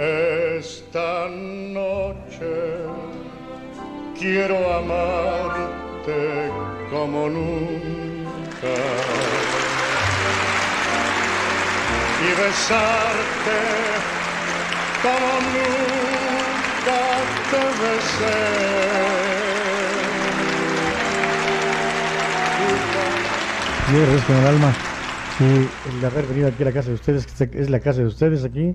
Esta noche quiero amarte como nunca y besarte como nunca te besé. Yo agradezco el alma el haber venido aquí a la casa de ustedes, que es la casa de ustedes aquí.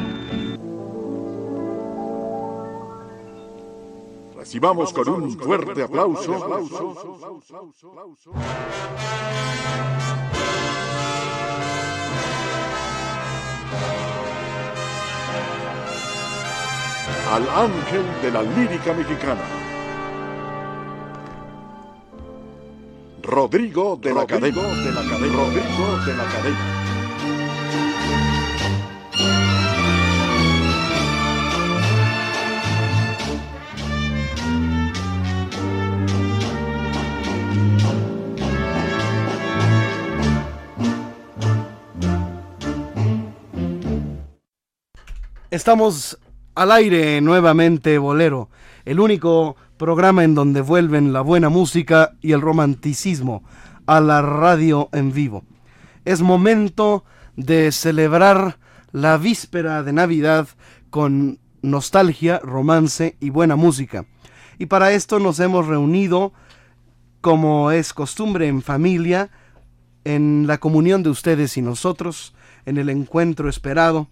Recibamos con un fuerte aplauso al ángel de la lírica mexicana. Rodrigo de la Cadena. De la Cadena. Rodrigo de la Cadena. Estamos al aire nuevamente, Bolero, el único programa en donde vuelven la buena música y el romanticismo a la radio en vivo. Es momento de celebrar la víspera de Navidad con nostalgia, romance y buena música. Y para esto nos hemos reunido, como es costumbre en familia, en la comunión de ustedes y nosotros, en el encuentro esperado,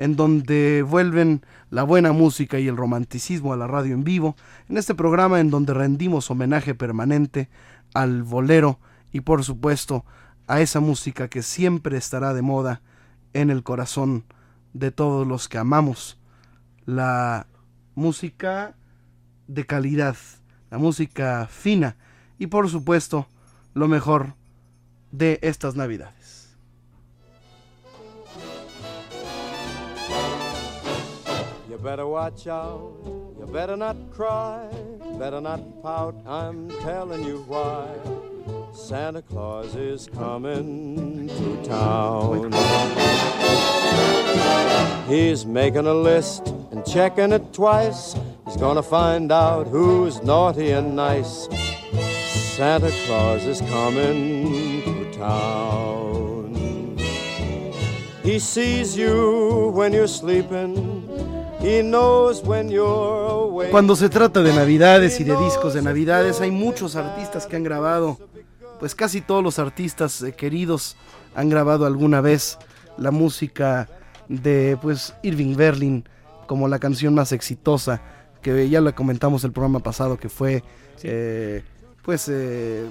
en donde vuelven la buena música y el romanticismo a la radio en vivo, en este programa en donde rendimos homenaje permanente al bolero y por supuesto a esa música que siempre estará de moda en el corazón de todos los que amamos la música de calidad, la música fina y por supuesto lo mejor de estas navidades. Better watch out, you better not cry, better not pout, I'm telling you why. Santa Claus is coming to town. He's making a list and checking it twice. He's gonna find out who's naughty and nice. Santa Claus is coming to town. He sees you when you're sleeping. Cuando se trata de navidades y de discos de navidades, hay muchos artistas que han grabado, pues casi todos los artistas eh, queridos han grabado alguna vez la música de pues Irving Berlin como la canción más exitosa que ya la comentamos el programa pasado que fue eh, pues eh,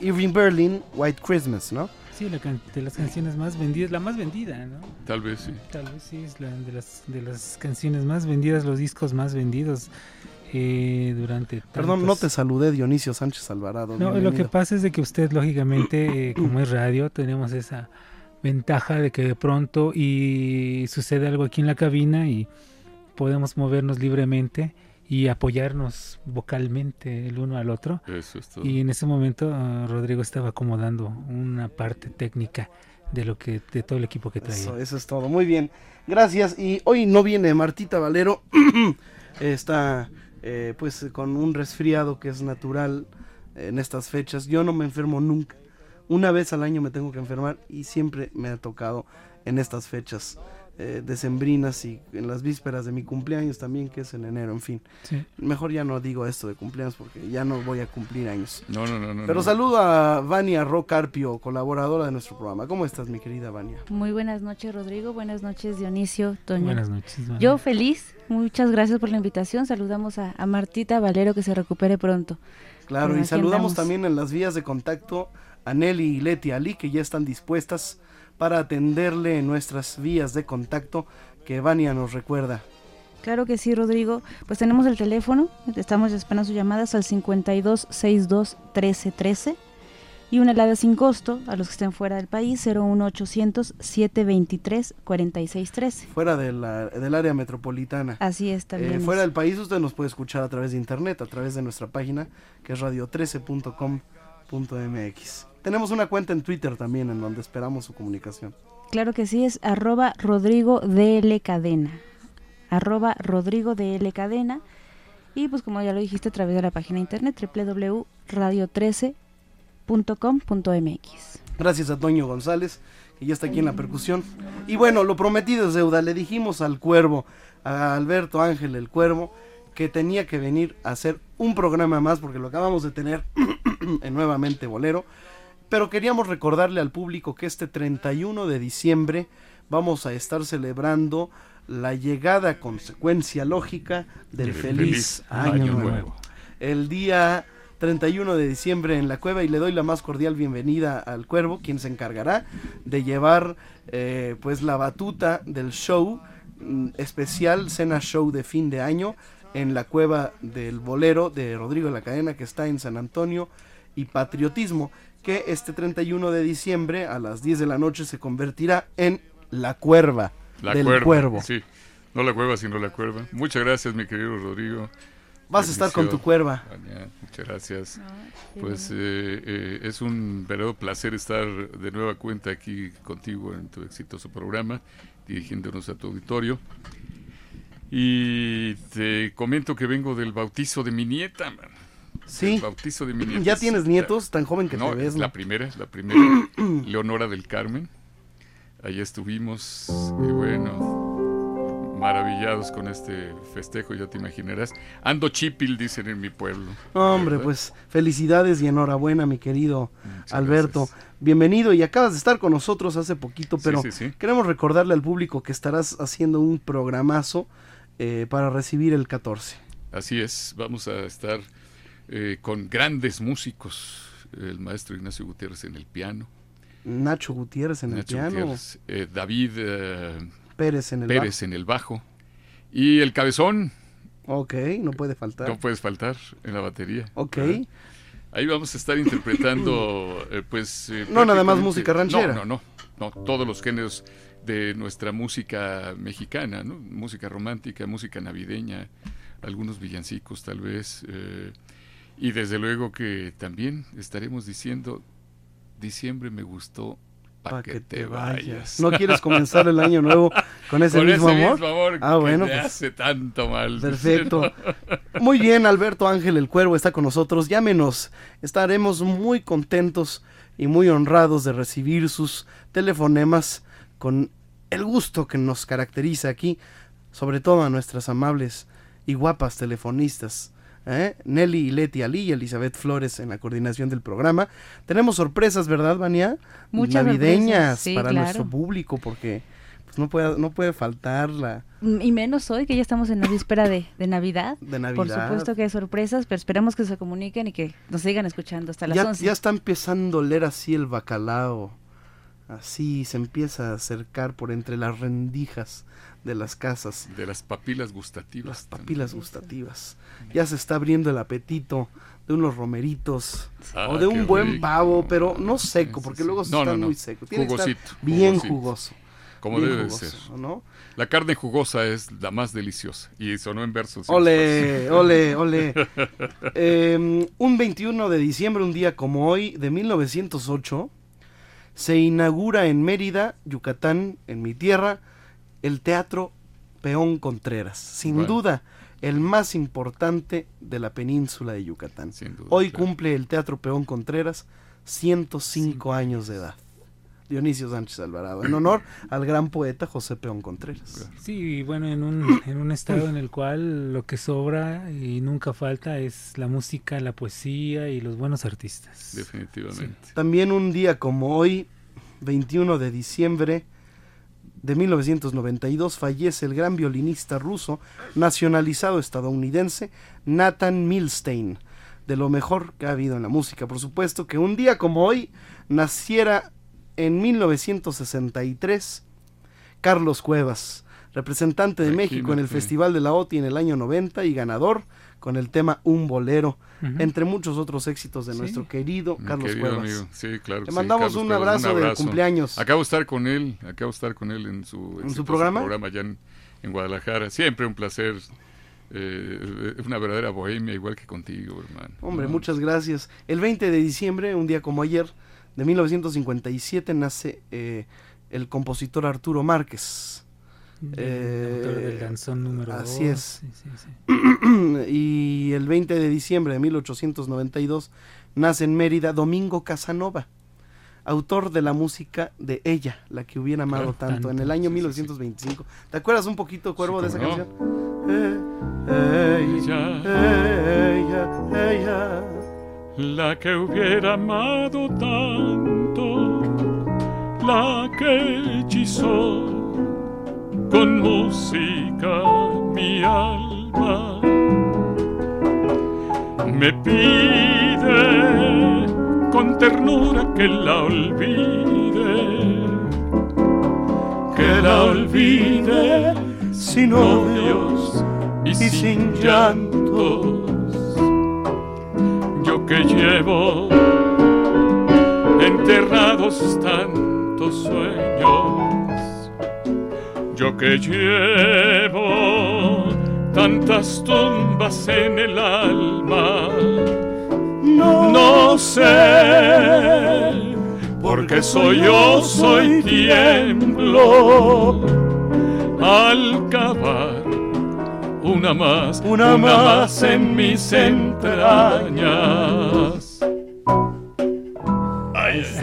Irving Berlin White Christmas, ¿no? Sí, la can- de las canciones más vendidas, la más vendida, ¿no? Tal vez sí. Tal vez sí, es la de las, de las canciones más vendidas, los discos más vendidos eh, durante... Perdón, no te saludé Dionisio Sánchez Alvarado. No, lo que pasa es de que usted, lógicamente, eh, como es radio, tenemos esa ventaja de que de pronto y sucede algo aquí en la cabina y podemos movernos libremente y apoyarnos vocalmente el uno al otro. Eso es todo. Y en ese momento ah, Rodrigo estaba acomodando una parte técnica de lo que de todo el equipo que traía. Eso, eso es todo, muy bien. Gracias. Y hoy no viene Martita Valero. Está eh, pues con un resfriado que es natural en estas fechas. Yo no me enfermo nunca. Una vez al año me tengo que enfermar y siempre me ha tocado en estas fechas eh, decembrinas y en las vísperas de mi cumpleaños también, que es en enero, en fin. Sí. Mejor ya no digo esto de cumpleaños porque ya no voy a cumplir años. No, no, no, no. Pero no. saludo a Vania Rocarpio, colaboradora de nuestro programa. ¿Cómo estás, mi querida Vania? Muy buenas noches, Rodrigo. Buenas noches, Dionisio, Toño. Buenas noches, Vania. Yo feliz. Muchas gracias por la invitación. Saludamos a, a Martita Valero que se recupere pronto. Claro, y saludamos andamos. también en las vías de contacto a Nelly y Leti Ali, que ya están dispuestas para atenderle en nuestras vías de contacto que Vania nos recuerda. Claro que sí, Rodrigo. Pues tenemos el teléfono. Estamos esperando sus llamadas al 52 62 13 13 y una helada sin costo a los que estén fuera del país 01800 723 46 13. Fuera de la- del área metropolitana. Así es también. Eh, fuera del país usted nos puede escuchar a través de internet, a través de nuestra página que es radio13.com.mx. Tenemos una cuenta en Twitter también en donde esperamos su comunicación. Claro que sí, es arroba Rodrigo DL Cadena. Arroba Rodrigo DL Cadena. Y pues como ya lo dijiste, a través de la página de internet www.radio13.com.mx. Gracias a Toño González, que ya está aquí en la percusión. Y bueno, lo prometido es deuda. Le dijimos al cuervo, a Alberto Ángel el cuervo, que tenía que venir a hacer un programa más, porque lo acabamos de tener en nuevamente Bolero. Pero queríamos recordarle al público que este 31 de diciembre vamos a estar celebrando la llegada consecuencia lógica del feliz, feliz año, Año nuevo. Nuevo. El día 31 de diciembre en la cueva y le doy la más cordial bienvenida al cuervo, quien se encargará de llevar eh, pues la batuta del show mm, especial cena show de fin de año en la cueva del bolero de Rodrigo de la Cadena que está en San Antonio y Patriotismo que este 31 de diciembre a las 10 de la noche se convertirá en la cuerva La del cuerva, cuervo. Sí, no la cueva, sino la cuerva. Muchas gracias, mi querido Rodrigo. Vas a estar con tu cuerva. Muchas gracias. Pues eh, eh, es un verdadero placer estar de nueva cuenta aquí contigo en tu exitoso programa, dirigiéndonos a tu auditorio. Y te comento que vengo del bautizo de mi nieta, man. Sí. El bautizo de mi nieta. ¿Ya tienes nietos? Tan joven que no, te ves. la primera, la primera. Leonora del Carmen. Allá estuvimos y bueno, maravillados con este festejo, ya te imaginarás. Ando chipil, dicen en mi pueblo. Hombre, pues felicidades y enhorabuena, mi querido Alberto. Bienvenido y acabas de estar con nosotros hace poquito, pero sí, sí. queremos recordarle al público que estarás haciendo un programazo eh, para recibir el 14. Así es, vamos a estar eh, con grandes músicos, el maestro Ignacio Gutiérrez en el piano. Nacho Gutiérrez en Nacho el piano. Gutiérrez, eh, David eh, Pérez en el Pérez en el bajo. Y el cabezón. Ok, no puede faltar. No puedes faltar en la batería. Ok. ¿verdad? Ahí vamos a estar interpretando, pues... No nada más música ranchera. No, no, no, no. Todos los géneros de nuestra música mexicana, ¿no? Música romántica, música navideña, algunos villancicos tal vez. eh, y desde luego que también estaremos diciendo, diciembre me gustó para que, te vayas. ¿No quieres comenzar el año nuevo con ese Con mismo ese amor? mismo amor ah, que bueno, te pues, hace tanto mal. Perfecto. Muy bien, Alberto Ángel el Cuervo está con nosotros. Llámenos. Estaremos muy contentos y muy honrados de recibir sus telefonemas con el gusto que nos caracteriza aquí, sobre todo a nuestras amables y guapas telefonistas. ¿Eh? Nelly y Leti Ali y Elizabeth Flores en la coordinación del programa. Tenemos sorpresas, ¿verdad, Vania? Muchas Navideñas sí, para claro. nuestro público, porque pues, no, puede, no puede faltar la, Mm, Y menos hoy, que ya estamos en la víspera de, de Navidad. De Por Navidad. supuesto que hay sorpresas, pero esperamos que se comuniquen y que nos sigan escuchando hasta las ya, 11. ya está empezando a oler así el bacalao. Así se empieza a acercar por entre las rendijas de las casas. De las papilas gustativas. Las papilas gustativas. Ya se está abriendo el apetito de unos romeritos Ah, o de un buen rico. pavo, pero no seco, porque luego No, está no, no. muy seco. Tiene que Jugosito, estar bien jugosito. jugoso. Como bien debe de ser. ¿no? La carne jugosa es la más deliciosa. Y sonó en versos. Ole, ole, ole. Eh, un 21 de diciembre, un día como hoy, de 1908, se inaugura en Mérida, Yucatán, en mi tierra, el Teatro Peón Contreras. Sin Bueno. duda, el más importante de la península de Yucatán. duda, hoy claro. cumple el Teatro Peón Contreras 105 años de edad. Dionisio Sánchez Alvarado, en honor al gran poeta José Peón Contreras. Sí, y bueno, en un, en un estado en el cual lo que sobra y nunca falta es la música, la poesía y los buenos artistas. Definitivamente. También un día como hoy, 21 de diciembre de 1992, fallece el gran violinista ruso nacionalizado estadounidense Nathan Milstein. De lo mejor que ha habido en la música, por supuesto, que un día como hoy naciera en 1963 Carlos Cuevas, representante de México en el. Festival de la OTI en el año 90 y ganador con el tema Un Bolero, entre muchos otros éxitos de Sí. nuestro querido Mi Carlos querido Cuevas. amigo. Sí, claro. Le sí, mandamos Carlos un Cuevas, abrazo, de cumpleaños. Acabo de estar con él, acabo de estar con él en su, exitoso programa? allá en, en Guadalajara. Siempre un placer. eh, una verdadera bohemia, igual que contigo, hermano. Hombre, No, muchas gracias. El 20 de diciembre, un día como ayer, de 1957, nace eh, el compositor Arturo Márquez. El autor del danzón número Así dos, es. sí, sí, sí. y el 20 de diciembre de 1892 nace en Mérida Domingo Casanova, autor de la música de Ella, la que hubiera amado Claro, tanto, en el año sí, sí, 1925. ¿Te acuerdas un poquito, Cuervo, de esa no. canción? Eh, ella, ella, ella. La que hubiera amado tanto, la que hechizó con música mi alma. Me pide con ternura que la olvide, que la olvide sin odios y sin llantos. Yo que llevo enterrados tantos sueños, yo que llevo tantas tumbas en el alma, no, sé, porque soy yo, soy tiemblo al cavar una más, Una más en mis entrañas.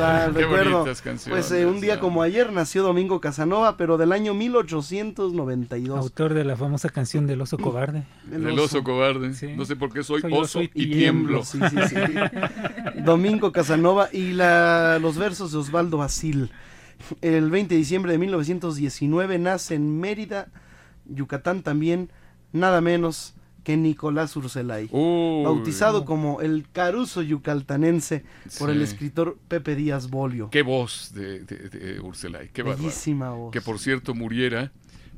Qué recuerdo. Pues eh, un día ah. como ayer nació Domingo Casanova, pero del año 1892. Autor de la famosa canción del oso cobarde. Del oso cobarde. No sé por qué soy, Soy oso oso y, y tiemblo. Sí, sí, sí. Domingo Casanova y la- los versos de Osvaldo Basil. El 20 de diciembre de 1919 nace en Mérida, Yucatán también, nada menos que Nicolás Urselay. Uy. bautizado como el Caruso yucaltanense por el escritor Pepe Díaz Bolio. Qué voz de, de, de Urselay, qué. Bellísima voz. Que por cierto muriera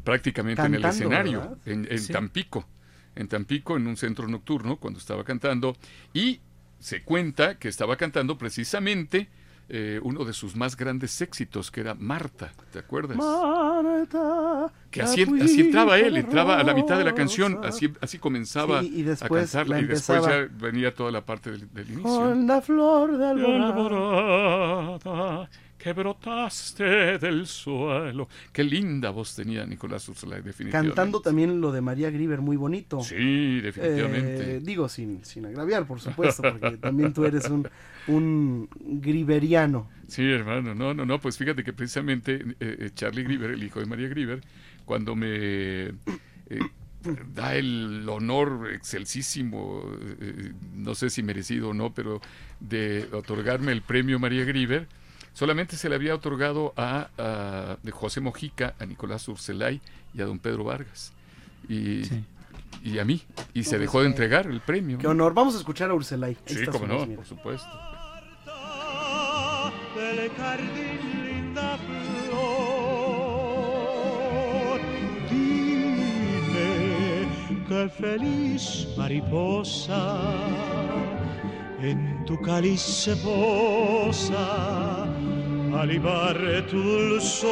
prácticamente en el escenario, ¿verdad? en, en Sí. Tampico. En Tampico, en un centro nocturno, cuando estaba cantando. Y se cuenta que estaba cantando precisamente eh, uno de sus más grandes éxitos, que era Marta, ¿te acuerdas? Marta, Que así, así entraba él, entraba a la mitad de la canción, así, así comenzaba Sí, y después a cantar, la y después ya venía toda la parte del, del inicio. Con la flor de De alborada. Que brotaste del suelo. Qué linda voz tenía Nicolás Urselay, definitivamente. Cantando también lo de María Grieber, muy bonito. Sí, definitivamente. Eh, digo, sin, sin agraviar, por supuesto, porque también tú eres un, un griberiano. Sí, hermano, no, no, no, pues fíjate que precisamente eh, eh, Charlie Grieber, el hijo de María Grieber, cuando me eh, da el honor excelsísimo, no sé si merecido o no, pero de otorgarme el premio María Grieber, solamente se le había otorgado a, a- de José Mojica, a Nicolás Urselay y a don Pedro Vargas. Y, y a mí. Y se dejó de entregar el premio. Qué honor. Vamos a escuchar a Urselay. Ahí Sí, su no, mira. por supuesto. del jardín linda flor. Dime qué feliz mariposa en tu cáliz se posa al libar tu dulzor.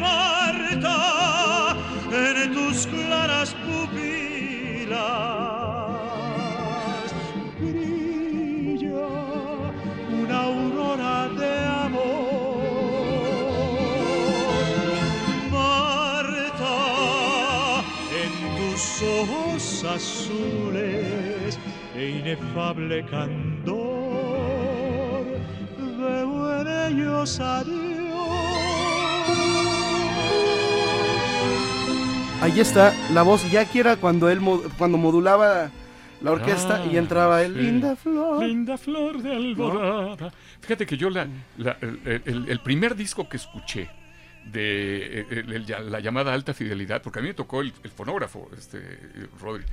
Marta, en tus claras pupilas brilla una aurora de amor. Marta, en tus ojos azules e inefable candor, en ellos a Ahí está la voz. Ya que era cuando él cuando modulaba la orquesta Ah, y entraba el sí. linda flor. Linda flor de alborada. Fíjate que yo la, la- el, el- el primer disco que escuché de eh, el- la llamada alta fidelidad, porque a mí me tocó el, fonógrafo, este Rodri.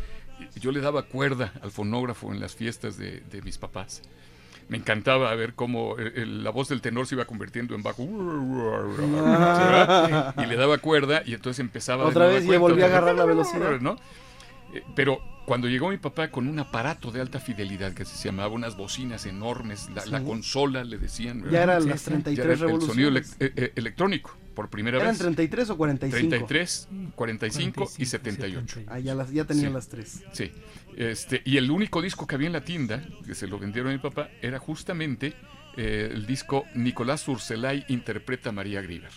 Yo le daba cuerda al fonógrafo en las fiestas de, de mis papás. Me encantaba ver cómo el- el- la voz del tenor se iba convirtiendo en bajo. Ah. Y le daba cuerda y entonces empezaba. de Otra vez y cuenta, volví a agarrar la velocidad. ¿no? Eh, Pero cuando llegó mi papá con un aparato de alta fidelidad que se llamaba unas bocinas enormes, la, Sí. la consola le decían. Ya eran las 33 Ya era el sonido revoluciones. eh, eh, electrónico, por primera ¿Eran vez. 33 o 45? 33, 45 y 78. Ah, ya, las, ya tenía Sí. las tres. Sí. Este, y el único disco que había en la tienda, que se lo vendieron a mi papá, era justamente eh, el disco Nicolás Urselay interpreta a María Grieber.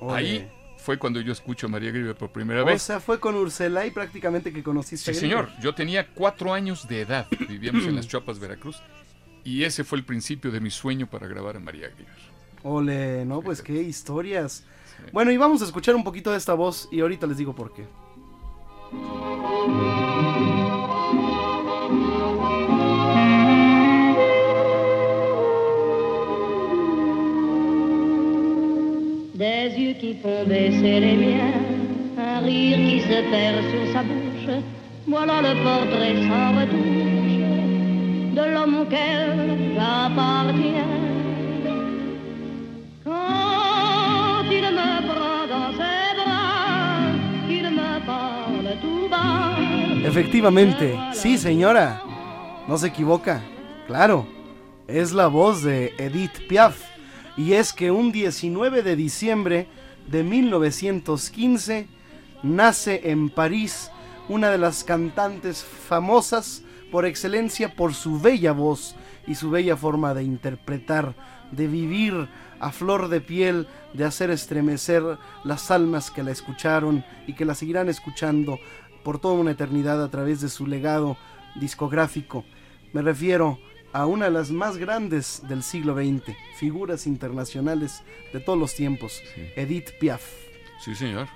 Ole. Ahí fue cuando yo escucho a María Grieber por primera O vez. sea, fue con Urselay prácticamente que conociste Sí, a señor. Yo tenía cuatro años de edad. Vivíamos en las Chuapas, Veracruz. Y ese fue el principio de mi sueño para grabar a María Grieber. Ole, no, pues qué historias. Bueno, y vamos a escuchar un poquito de esta voz y ahorita les digo por qué. Des yeux qui font baisser les miens, un rire qui se perd sur sa bouche. Voilà le portrait sans retouche de l'homme auquel j'appartiens. Efectivamente, sí, señora. No se equivoca. Claro, es la voz de Edith Piaf. Y es que un 19 de diciembre de 1915 nace en París una de las cantantes famosas por excelencia por su bella voz y su bella forma de interpretar, de vivir a flor de piel, de hacer estremecer las almas que la escucharon y que la seguirán escuchando por toda una eternidad a través de su legado discográfico. Me refiero a una de las más grandes del siglo XX, figuras internacionales de todos los tiempos, Edith Piaf. Sí, señor.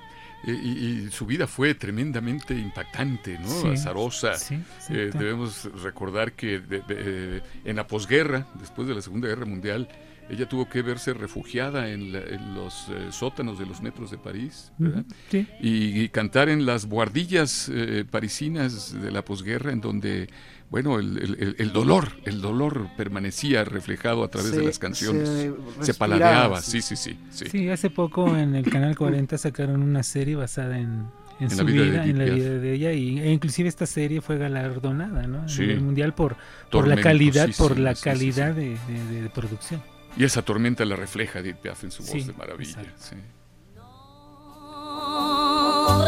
Eh, y, y su vida fue tremendamente impactante, ¿no? Sí, Azarosa. sí, Eh, debemos recordar que de- de- en la posguerra, después de la Segunda Guerra Mundial, ella tuvo que verse refugiada en, la- en los eh, sótanos de los metros de París, ¿verdad? Ujú, sí. y, y cantar en las buhardillas eh, parisinas de la posguerra, en donde, bueno, el, el- el- el dolor, el dolor permanecía reflejado a través de las canciones. se paladeaba, sí. sí, sí, sí. sí. Sí, hace poco en el canal 40 sacaron una serie basada en, en En su la vida en la vida de ella y e inclusive esta serie fue galardonada, ¿no? A Sí. nivel mundial por por la calidad, sí, por sí, la sí, sí, calidad sí. De, de- de producción. Y esa tormenta la refleja Edith Piaf en su Sí, voz de maravilla. sí.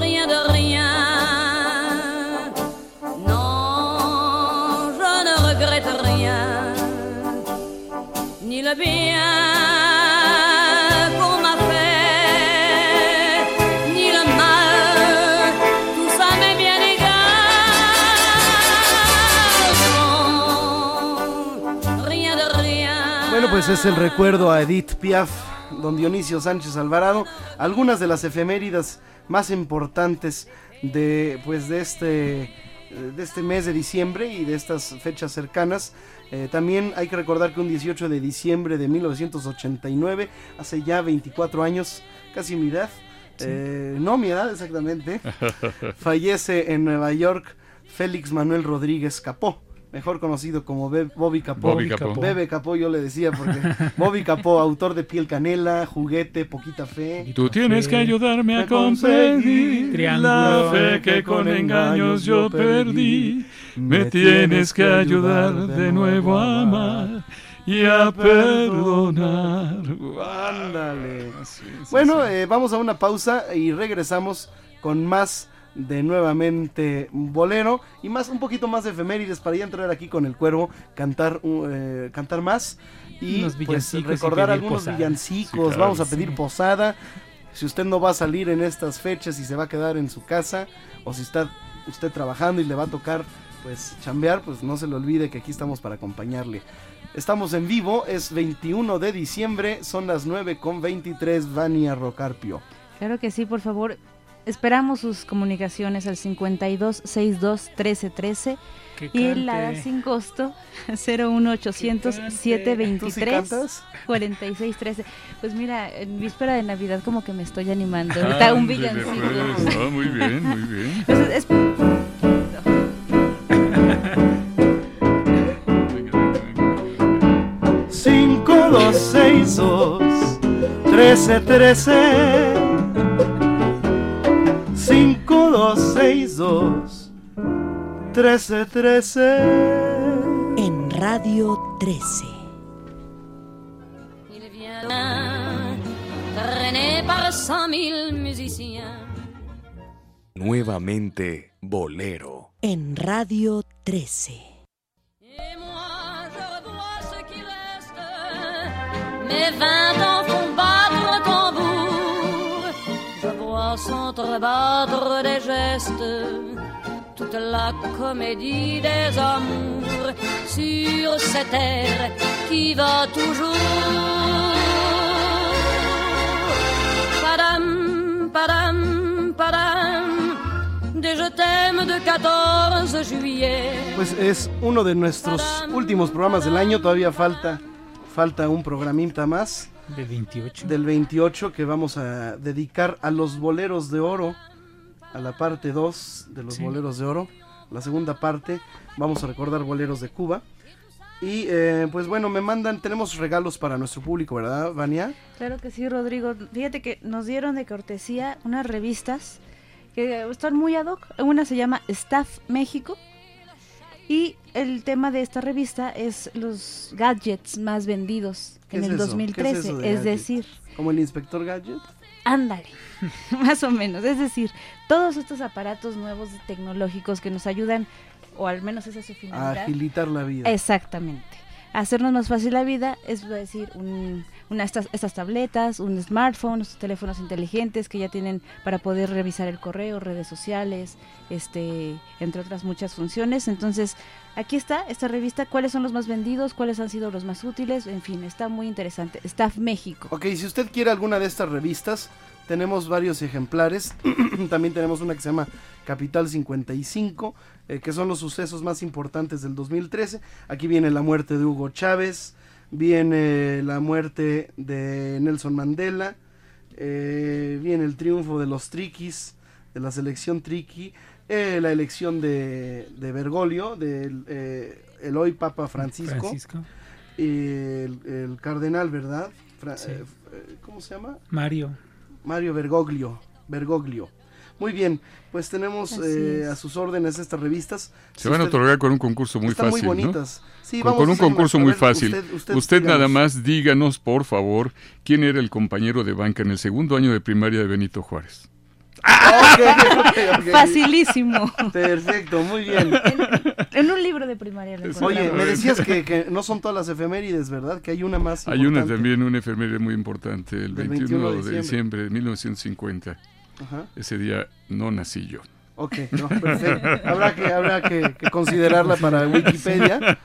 rien de rien. Non, je ne regrette rien, ni le bien pues es el recuerdo a Edith Piaf, don Dionisio Sánchez Alvarado. Algunas de las efemérides más importantes de, pues, de este de este mes de diciembre y de estas fechas cercanas. Eh, también hay que recordar que un 18 de diciembre de 1989, hace ya 24 años, casi mi edad, Sí. eh, no mi edad exactamente, fallece en Nueva York Félix Manuel Rodríguez Capó, mejor conocido como Be- Bobby Capó. Bobby Capó. Bebe Capó yo le decía porque Bobby Capó, autor de Piel Canela, Juguete, Poquita Fe. Tú tienes que ayudarme a comprender la fe que con engaños yo perdí. Me tienes que ayudar de nuevo a amar y a perdonar. Ándale. Bueno, eh, vamos a una pausa y regresamos con más de nuevamente bolero y más un poquito más de efemérides para ya entrar aquí con el cuervo, cantar uh, eh, cantar más y Unos pues, y recordar algunos posada. villancicos. Sí, claro. Vamos a Sí. pedir posada. Si usted no va a salir en estas fechas y se va a quedar en su casa o si está usted trabajando y le va a tocar pues chambear, pues no se le olvide que aquí estamos para acompañarle. Estamos en vivo, es 21 de diciembre, son las 9 con 23, Vania Rocarpio. Claro que sí, por favor. Esperamos sus comunicaciones al 52 62 13 13 Que y cante. la sin costo 01800 723 ¿Tú sí cantas? 46 13. Pues mira, en víspera de Navidad como que me estoy animando. Ahorita un Ándele, villancico. pues. No, muy bien, muy bien. Pues es- Cinco, dos, seis, dos, trece, trece. Cinco, dos, seis, dos, trece, trece. En Radio 13. Il vient traîné par cent mille musiciens. Nuevamente Bolero. En Radio 13. Et moi, je revois ce qui reste. Mes vingt ans Vois s'entrebattre des gestes. Toute la comédie des amours sur cette terre qui va toujours. Padam, padam, padam. Des je t'aime de 14 juillet. Pues es uno de nuestros últimos programas del año, todavía falta, falta un programita más. Del 28. Del 28 que vamos a dedicar a los boleros de oro, a la parte 2 de los Sí. boleros de oro. La segunda parte vamos a recordar boleros de Cuba. Y eh, pues bueno, me mandan, tenemos regalos para nuestro público, ¿verdad, Vania? Claro que sí, Rodrigo. Fíjate que nos dieron de cortesía unas revistas que están muy ad hoc. Una se llama Staff México y el tema de esta revista es los gadgets más vendidos ¿Qué en el eso? ¿Qué 2013. es de es decir, Como el inspector Gadget. ándale, más o menos. Es decir, todos estos aparatos nuevos tecnológicos que nos ayudan, o al menos esa es su A finalidad. agilitar la vida. Exactamente. hacernos más fácil la vida, es decir, un, una, estas, estas tabletas, un smartphone, teléfonos inteligentes que ya tienen para poder revisar el correo, redes sociales, este, entre otras muchas funciones. Entonces, aquí está esta revista, cuáles son los más vendidos, cuáles han sido los más útiles, en fin, está muy interesante. Staff México. Ok, si usted quiere alguna de estas revistas, tenemos varios ejemplares. También tenemos una que se llama Capital 55, eh, que son los sucesos más importantes del 2013. Aquí viene la muerte de Hugo Chávez, viene la muerte de Nelson Mandela, eh, viene el triunfo de los Triquis, de la selección Triqui, eh, la elección de, de Bergoglio, del eh, el hoy Papa Francisco, Francisco. y el, el cardenal, ¿verdad? Fra- Sí. ¿Cómo se llama? Mario. Mario Bergoglio. Bergoglio. Muy bien, pues tenemos eh, a sus órdenes estas revistas. Se Si van a otorgar con un concurso muy Están muy fácil, ¿no? bonitas. Sí, con, vamos con un concurso muy ver, fácil. usted- Usted, usted nada más díganos, por favor, quién era el compañero de banca en el segundo año de primaria de Benito Juárez. Ok, ok, ok. Facilísimo. Perfecto, muy bien. En un libro de primaria lo Oye, me decías que, que no son todas las efemérides, ¿verdad? Que hay una más. Hay una también, una enfermera muy importante, el Del 21 21 de diciembre de 1950. Ajá. Ese día no nací yo. Ok, no, perfecto. Habrá que, habrá que, que considerarla para Wikipedia,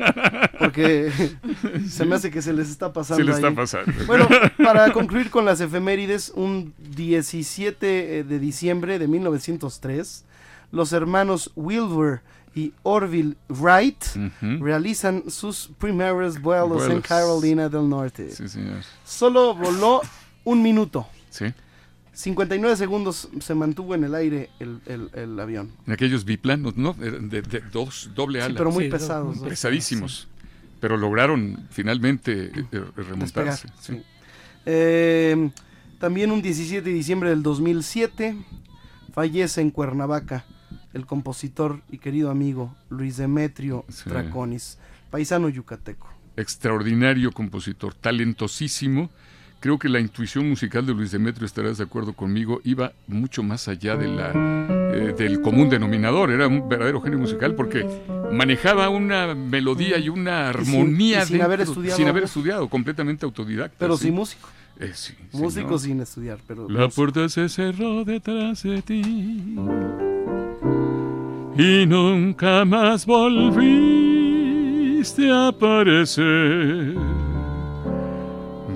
porque se me hace que se les está pasando. Se les está ahí. pasando. Bueno, para concluir con las efemérides, un 17 de diciembre de 1903, los hermanos Wilbur y Orville Wright Ujú. realizan sus primeros vuelos, en Vuelos. Carolina del Norte. Sí, señor. Solo voló un minuto. Sí. 59 segundos se mantuvo en el aire el, el- el avión. En aquellos biplanos, ¿no? De, de dos, doble Sí, ala. pero muy Sí, pesados. Pesadísimos. Pero lograron finalmente eh, remontarse. Despegar, sí. sí. Eh, también un 17 de diciembre del 2007 fallece en Cuernavaca el compositor y querido amigo Luis Demetrio Sí. Draconis, paisano yucateco. Extraordinario compositor, talentosísimo. Creo que la intuición musical de Luis Demetrio, estarás de acuerdo conmigo, iba mucho más allá de la, eh, del común denominador. Era un verdadero genio musical porque manejaba una melodía y una Y sin- armonía y sin haber estudiado sin haber estudiado, completamente autodidacta. Pero sí. sin músico. Eh, sí, Músico sin estudiar, pero La puerta se cerró detrás de ti y nunca más volviste a aparecer.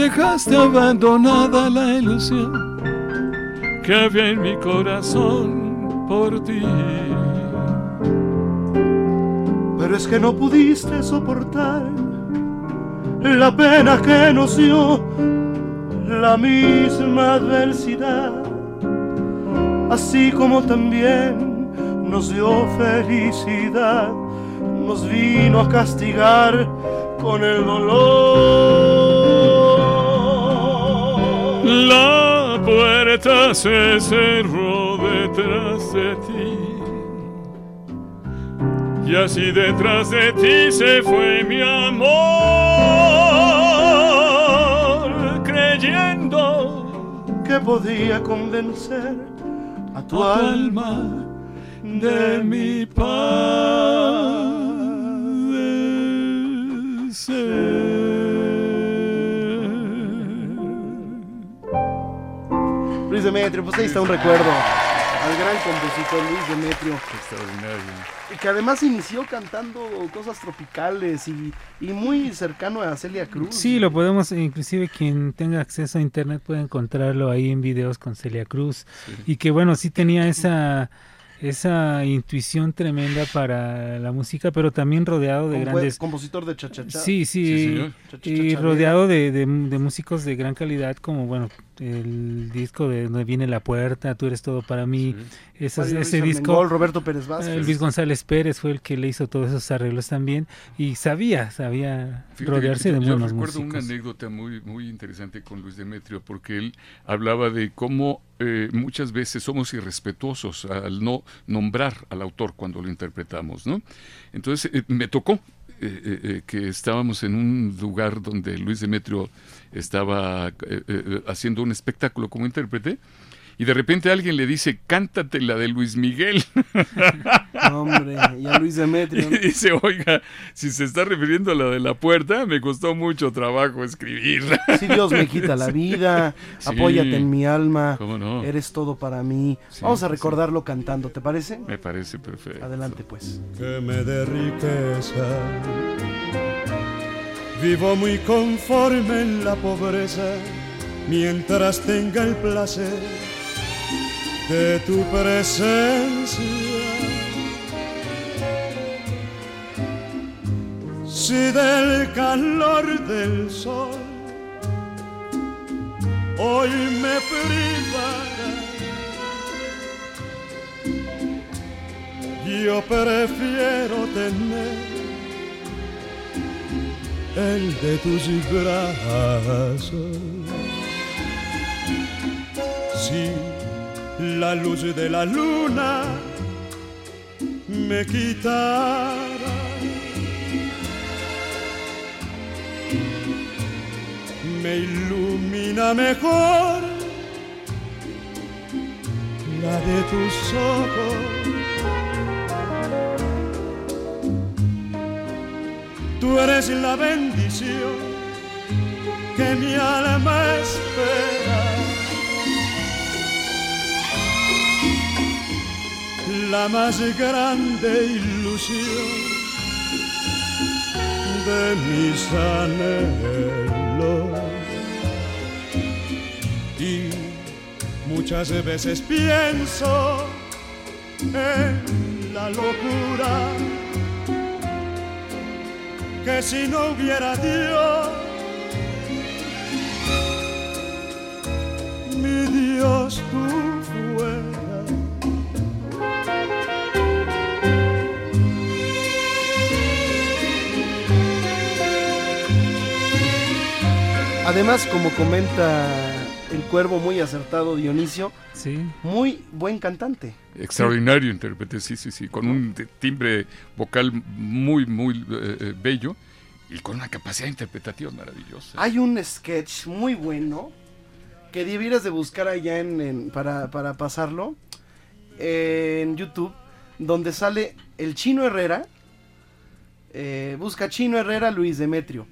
Dejaste abandonada la ilusión que había en mi corazón por ti. Pero es que no pudiste soportar la pena que nos dio la misma adversidad, así como también nos dio felicidad, nos vino a castigar con el dolor. La puerta se cerró detrás de ti. Y así detrás de ti se fue mi amor, creyendo que podía convencer a tu, a alma de mi Luis Demetrio, pues ahí está un recuerdo al gran compositor Luis Demetrio. Extraordinario. Y que además inició cantando cosas tropicales y, y muy cercano a Celia Cruz. Sí, lo podemos, inclusive quien tenga acceso a internet puede encontrarlo ahí en videos con Celia Cruz. Y que bueno, sí tenía esa esa intuición tremenda para la música, pero también rodeado de grandes... compositor de cha-cha-cha. Sí, Sí, sí, señor. y rodeado de, de- de músicos de gran calidad, como bueno, el disco de Donde viene la puerta, Tú eres todo para mí, esas- Mario Luis ese disco... Armengol, Roberto Pérez Vázquez. eh, Luis González Pérez fue el que le hizo todos esos arreglos también, y sabía, sabía Fíjate que rodearse de yo buenos recuerdo músicos. una anécdota muy, muy interesante con Luis Demetrio, porque él hablaba de cómo eh, muchas veces somos irrespetuosos al no nombrar al autor cuando lo interpretamos, ¿no? Entonces eh, me tocó eh, eh, eh, que estábamos en un lugar donde Luis Demetrio estaba eh, haciendo un espectáculo como intérprete. Y de repente alguien le dice, cántate la de Luis Miguel. Hombre, y a Luis Demetrio. Y dice, oiga, si se está refiriendo a la de la puerta, me costó mucho trabajo escribirla. Si Dios me quita la vida, Sí. apóyate en mi alma, ¿Cómo no? eres todo para mí. Sí, Vamos a sí. recordarlo cantando, ¿te parece? Me parece perfecto. Adelante, pues. que me dé riqueza. Vivo muy conforme en la pobreza mientras tenga el placer de tu presencia. Si del calor del sol hoy me privara, yo prefiero tener el de tus brazos. Si la luz de la luna me quitara, me ilumina mejor la de tus ojos. Tú eres la bendición que mi alma espera. La más grande ilusión de mis anhelos. Y muchas veces pienso en la locura que si no hubiera Dios, mi Dios tú Además, como comenta el cuervo muy acertado Dionisio, muy buen cantante. Extraordinario intérprete, sí, sí, sí, con un timbre vocal muy, muy eh, eh, bello y con una capacidad interpretativa maravillosa. Hay un sketch muy bueno que debieras de buscar allá en, en- para, para pasarlo eh, en YouTube, donde sale el Chino Herrera. eh, busca Chino Herrera Luis Demetrio.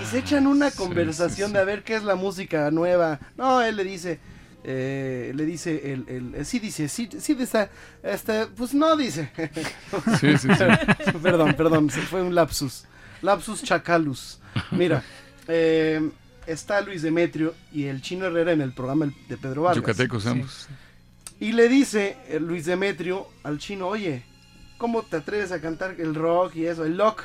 Y se echan una conversación de a ver qué es la música nueva. No, él le dice, eh, le dice, el, el- eh, sí dice, sí, sí dice, este, pues no dice. Sí, sí, sí. perdón, perdón, se fue un lapsus. Lapsus chacalus. Mira, eh, está Luis Demetrio y el Chino Herrera en el programa de Pedro Vargas. Yucatecos Sí. ambos. Y le dice Luis Demetrio al chino, oye, ¿cómo te atreves a cantar el rock y eso? El lock.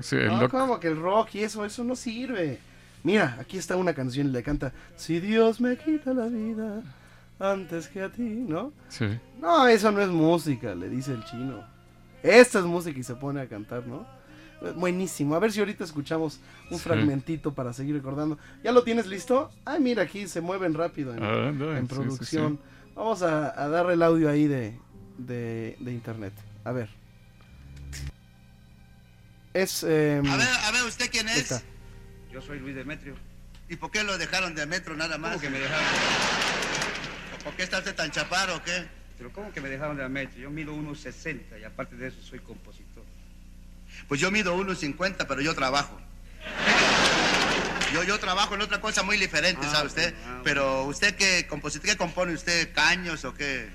Sí, el no. ¿cómo que el rock y eso? Eso no sirve. Mira, aquí está una canción y le canta, si Dios me quita la vida antes que a ti, ¿no? Sí. No, eso no es música, le dice el chino. Esta es música y se pone a cantar, ¿no? Buenísimo. A ver si ahorita escuchamos un Sí. fragmentito para seguir recordando. ¿Ya lo tienes listo? Ay, mira, aquí se mueven rápido en, Ah, no, en sí, sí, producción. sí. Vamos a, a darle el audio ahí de, de, de internet. A ver. Es... em, A ver, a ver, ¿usted quién es? está. Yo soy Luis Demetrio. ¿Y por qué lo dejaron de metro nada más? ¿Cómo que me dejaron? ¿Por qué está usted tan chaparro o qué? Pero ¿cómo que me dejaron de metro? Yo mido 1,60 y aparte de eso soy compositor. Pues yo mido 1.50, pero yo trabajo. Yo, yo trabajo en otra cosa muy diferente, Ah, ¿sabe usted? ah, Pero usted qué compositor, ¿qué compone usted? ¿Caños o qué?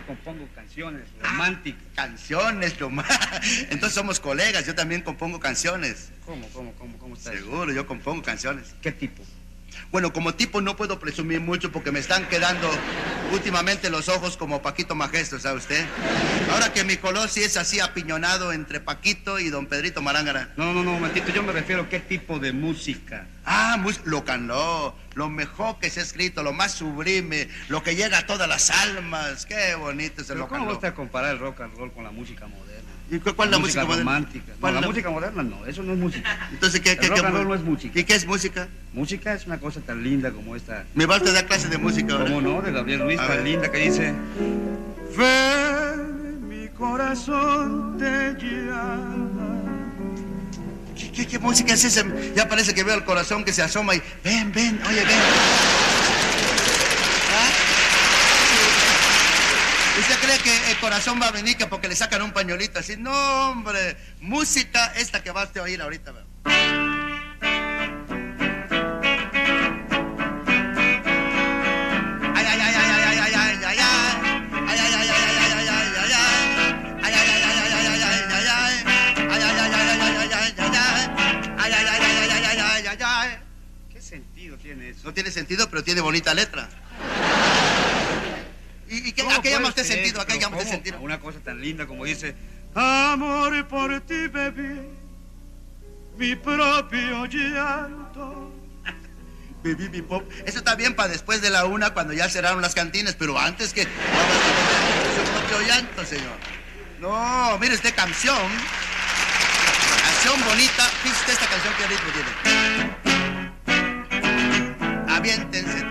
Yo compongo canciones Ah, románticas. Canciones, lo más. Entonces somos colegas, yo también compongo canciones. ¿Cómo, cómo, cómo, cómo está eso? Seguro, yo compongo canciones. ¿Qué tipo? Bueno, como tipo no puedo presumir mucho porque me están quedando últimamente los ojos como Paquito Majesto, ¿sabe usted? Ahora que mi color sí es así apiñonado entre Paquito y don Pedrito Marángara. No, no, no, momentito, yo me refiero a qué tipo de música. Ah, mus- lo canó, lo mejor que se ha escrito, lo más sublime, lo que llega a todas las almas. Qué bonito es el lo ¿cómo va canó. usted a comparar el rock and roll con la música moderna? ¿Y cu- cuál es la música moderna? romántica? ¿Cuál No, la la- música moderna no, eso no es música. Entonces, ¿qué, El qué, rock qué and mu- roll no es música. ¿Y qué es música? Música es una cosa tan linda como esta. ¿Me va a dar clase de música ahora? ¿Cómo no? De Gabriel Luis, A tan ver. linda que dice... Ven, mi corazón te llama. ¿Qué, qué, qué música es esa? Ya parece que veo el corazón que se asoma y... Ven, ven, oye, ven. corazón va a venir que porque le sacan un pañuelito así. No, hombre, música esta que vas a oír ahorita. ¿Qué sentido tiene eso? No tiene sentido, pero tiene bonita letra. ¿Y, y qué, ¿Cómo a qué llama usted ser? sentido? ¿A qué llama sentido? Una cosa tan linda como dice... Amor por ti, bebé, mi propio llanto. Baby, mi pop. Eso está bien para después de la una, cuando ya cerraron las cantinas, pero antes que... Su propio llanto, señor. No, mire usted, canción. Canción bonita. Fíjese esta canción que ritmo tiene. Aviéntense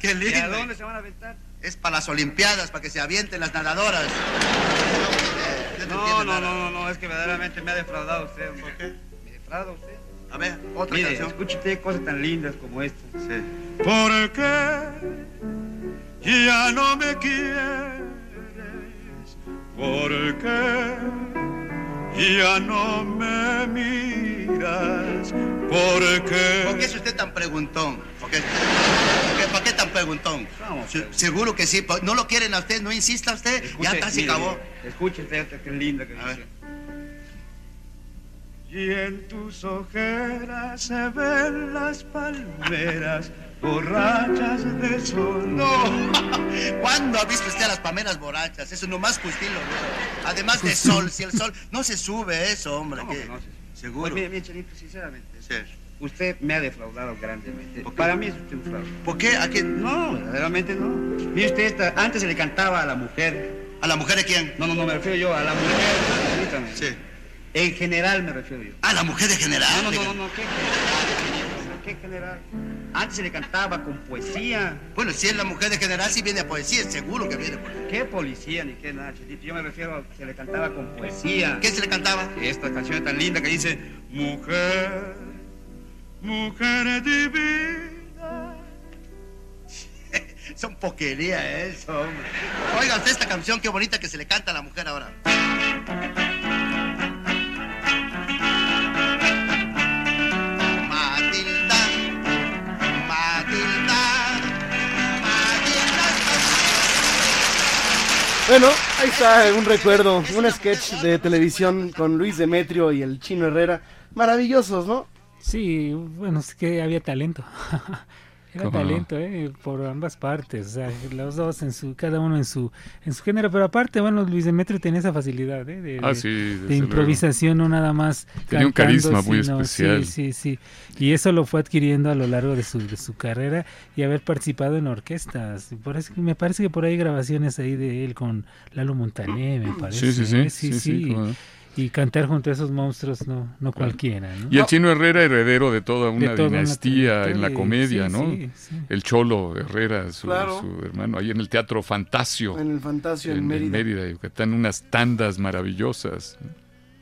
Qué ¿Y lindo. a dónde se van a aventar? Es para las Olimpiadas, para que se avienten las nadadoras. No, no, no, no, no, es que verdaderamente me ha defraudado usted. ¿Por qué? ¿Me defrauda usted? A ver, otra Mire, canción. escuche usted cosas tan lindas como esta. Sí. Porque ya no me quieres, porque ya no me miras, porque... ¿Por qué es usted tan preguntón? ¿Por qué, por qué- qué tan preguntón? Se- seguro que sí. pues, ¿No lo quieren a usted? ¿No insista usted? ya casi mire, acabó. Escuche usted esta que linda que dice. Y en tus ojeras se ven las palmeras borrachas de sol. No, ¿cuándo ha visto usted a las palmeras borrachas? Eso nomás Justino. ¿no? Además de sol, si el sol no se sube eso, hombre. ¿Cómo que no se- Seguro. Pues mire, mire, Chelito, sinceramente. Usted me ha defraudado grandemente. Para mí es usted un fraude. ¿Por qué? ¿A quién? No, verdaderamente no. Mire usted, esta- antes se le cantaba a la mujer. ¿A la mujer de quién? No, no, no, me refiero yo a la mujer. Permítame. Sí. En general me refiero yo. ¿A la mujer de general? No, no, Diga. no, no, ¿qué general? ¿Qué general? Antes se le cantaba con poesía. Bueno, si es la mujer de general, si viene a poesía, seguro que viene por ¿Qué policía ni qué nada? Yo me refiero a que se le cantaba con poesía. ¿Qué se le cantaba? Esta canción tan linda que dice... Mujer, mujer divina. Son poquería eso, hombre. Oiga usted esta canción, qué bonita que se le canta a la mujer ahora. Bueno, ahí está un recuerdo, un sketch de televisión con Luis Demetrio y el Chino Herrera. Maravillosos, ¿no? Sí, bueno, es que había talento. Era talento, ¿eh? Por ambas partes, o sea, los dos en su, cada uno en su, en su género, pero aparte, bueno, Luis Demetrio tenía esa facilidad, ¿eh? De, Ah, sí, de improvisación, no nada más. Tenía un cantando, carisma muy sino- especial. Sí, sí, sí. Y eso lo fue adquiriendo a lo largo de su, de su carrera y haber participado en orquestas. Por eso, me parece que por ahí hay grabaciones ahí de él con Lalo Montané, me parece. Sí, sí, sí, ¿eh? sí, sí. Y cantar junto a esos monstruos, no, no cualquiera, ¿no? Y el chino Herrera, heredero de toda una toda una dinastía en la comedia, sí, ¿no? sí, sí. El Cholo Herrera, su, Claro. su hermano, ahí en el Teatro Fantasio. En el Fantasio en, en, en Mérida. Mérida, Yucatán, unas tandas maravillosas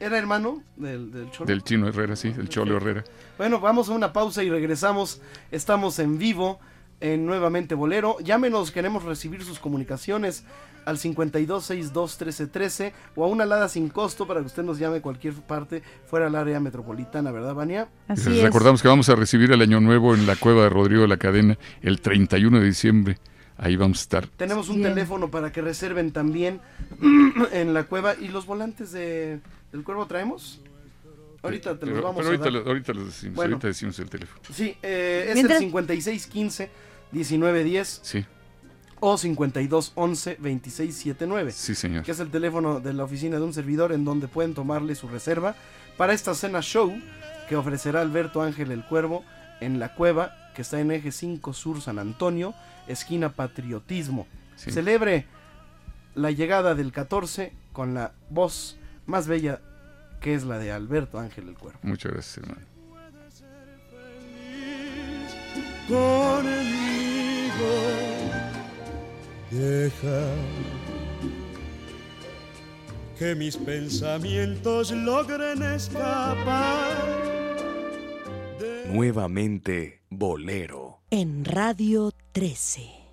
¿Era hermano del, del Cholo? del chino Herrera, sí, el Cholo Herrera. Bueno, vamos a una pausa y regresamos. Estamos en vivo en Nuevamente Bolero. Llámenos, queremos recibir sus comunicaciones al 52621313 o a una alada sin costo para que usted nos llame cualquier parte fuera del área metropolitana, ¿verdad, Vania? Así Les es. recordamos que vamos a recibir el Año Nuevo en la cueva de Rodrigo de la Cadena el 31 de diciembre ahí vamos a estar. Tenemos un teléfono para que reserven también en la cueva. ¿Y los volantes de, del cuervo traemos? Ahorita te los Pero- vamos pero a ahorita, dar. lo- ahorita los decimos, Bueno. ahorita decimos el teléfono. Sí, eh, es Mientras- el 5615 1910 Sí, o 5211 2679. sí, señor. Que es el teléfono de la oficina de un servidor en donde pueden tomarle su reserva para esta cena show que ofrecerá Alberto Ángel el Cuervo en la cueva que está en eje 5 Sur San Antonio, esquina Patriotismo. Sí. Celebre la llegada del 14 con la voz más bella que es la de Alberto Ángel el Cuervo. Muchas gracias, hermano. Deja que mis pensamientos logren escapar. Nuevamente Bolero. En Radio 13.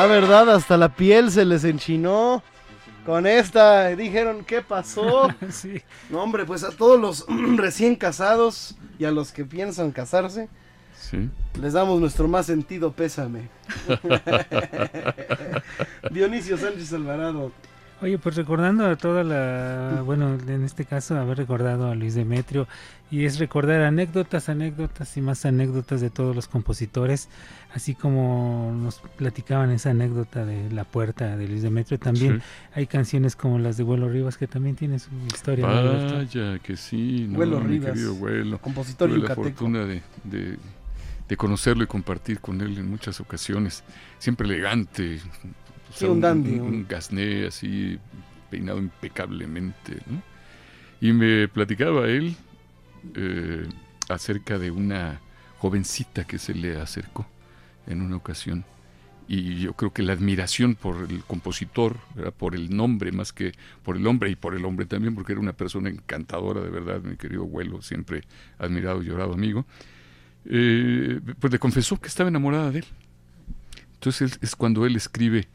Ah, ¿verdad? Hasta la piel se les enchinó. Con esta dijeron, ¿qué pasó? Sí. No, hombre, pues a todos los recién casados y a los que piensan casarse, Sí. les damos nuestro más sentido pésame. Dionisio Sánchez Alvarado. Oye, pues recordando a toda la, bueno, en este caso haber recordado a Luis Demetrio y es recordar anécdotas, anécdotas y más anécdotas de todos los compositores, así como nos platicaban esa anécdota de la puerta de Luis Demetrio, también Sí. hay canciones como las de Vuelo Rivas que también tienen su historia. ¿no? Vaya que sí, no, Huelo mi Rivas, compositor Tuve la fortuna de, de- de conocerlo y compartir con él en muchas ocasiones. Siempre elegante. Sí, sea, un dandy, Un, un- un gasné así, peinado impecablemente. ¿no? Y me platicaba él eh, acerca de una jovencita que se le acercó en una ocasión. Y yo creo que la admiración por el compositor, ¿verdad? por el nombre más que por el hombre y por el hombre también, porque era una persona encantadora de verdad, mi querido abuelo, siempre admirado y llorado amigo, eh, pues le confesó que estaba enamorada de él. Entonces es cuando él escribe,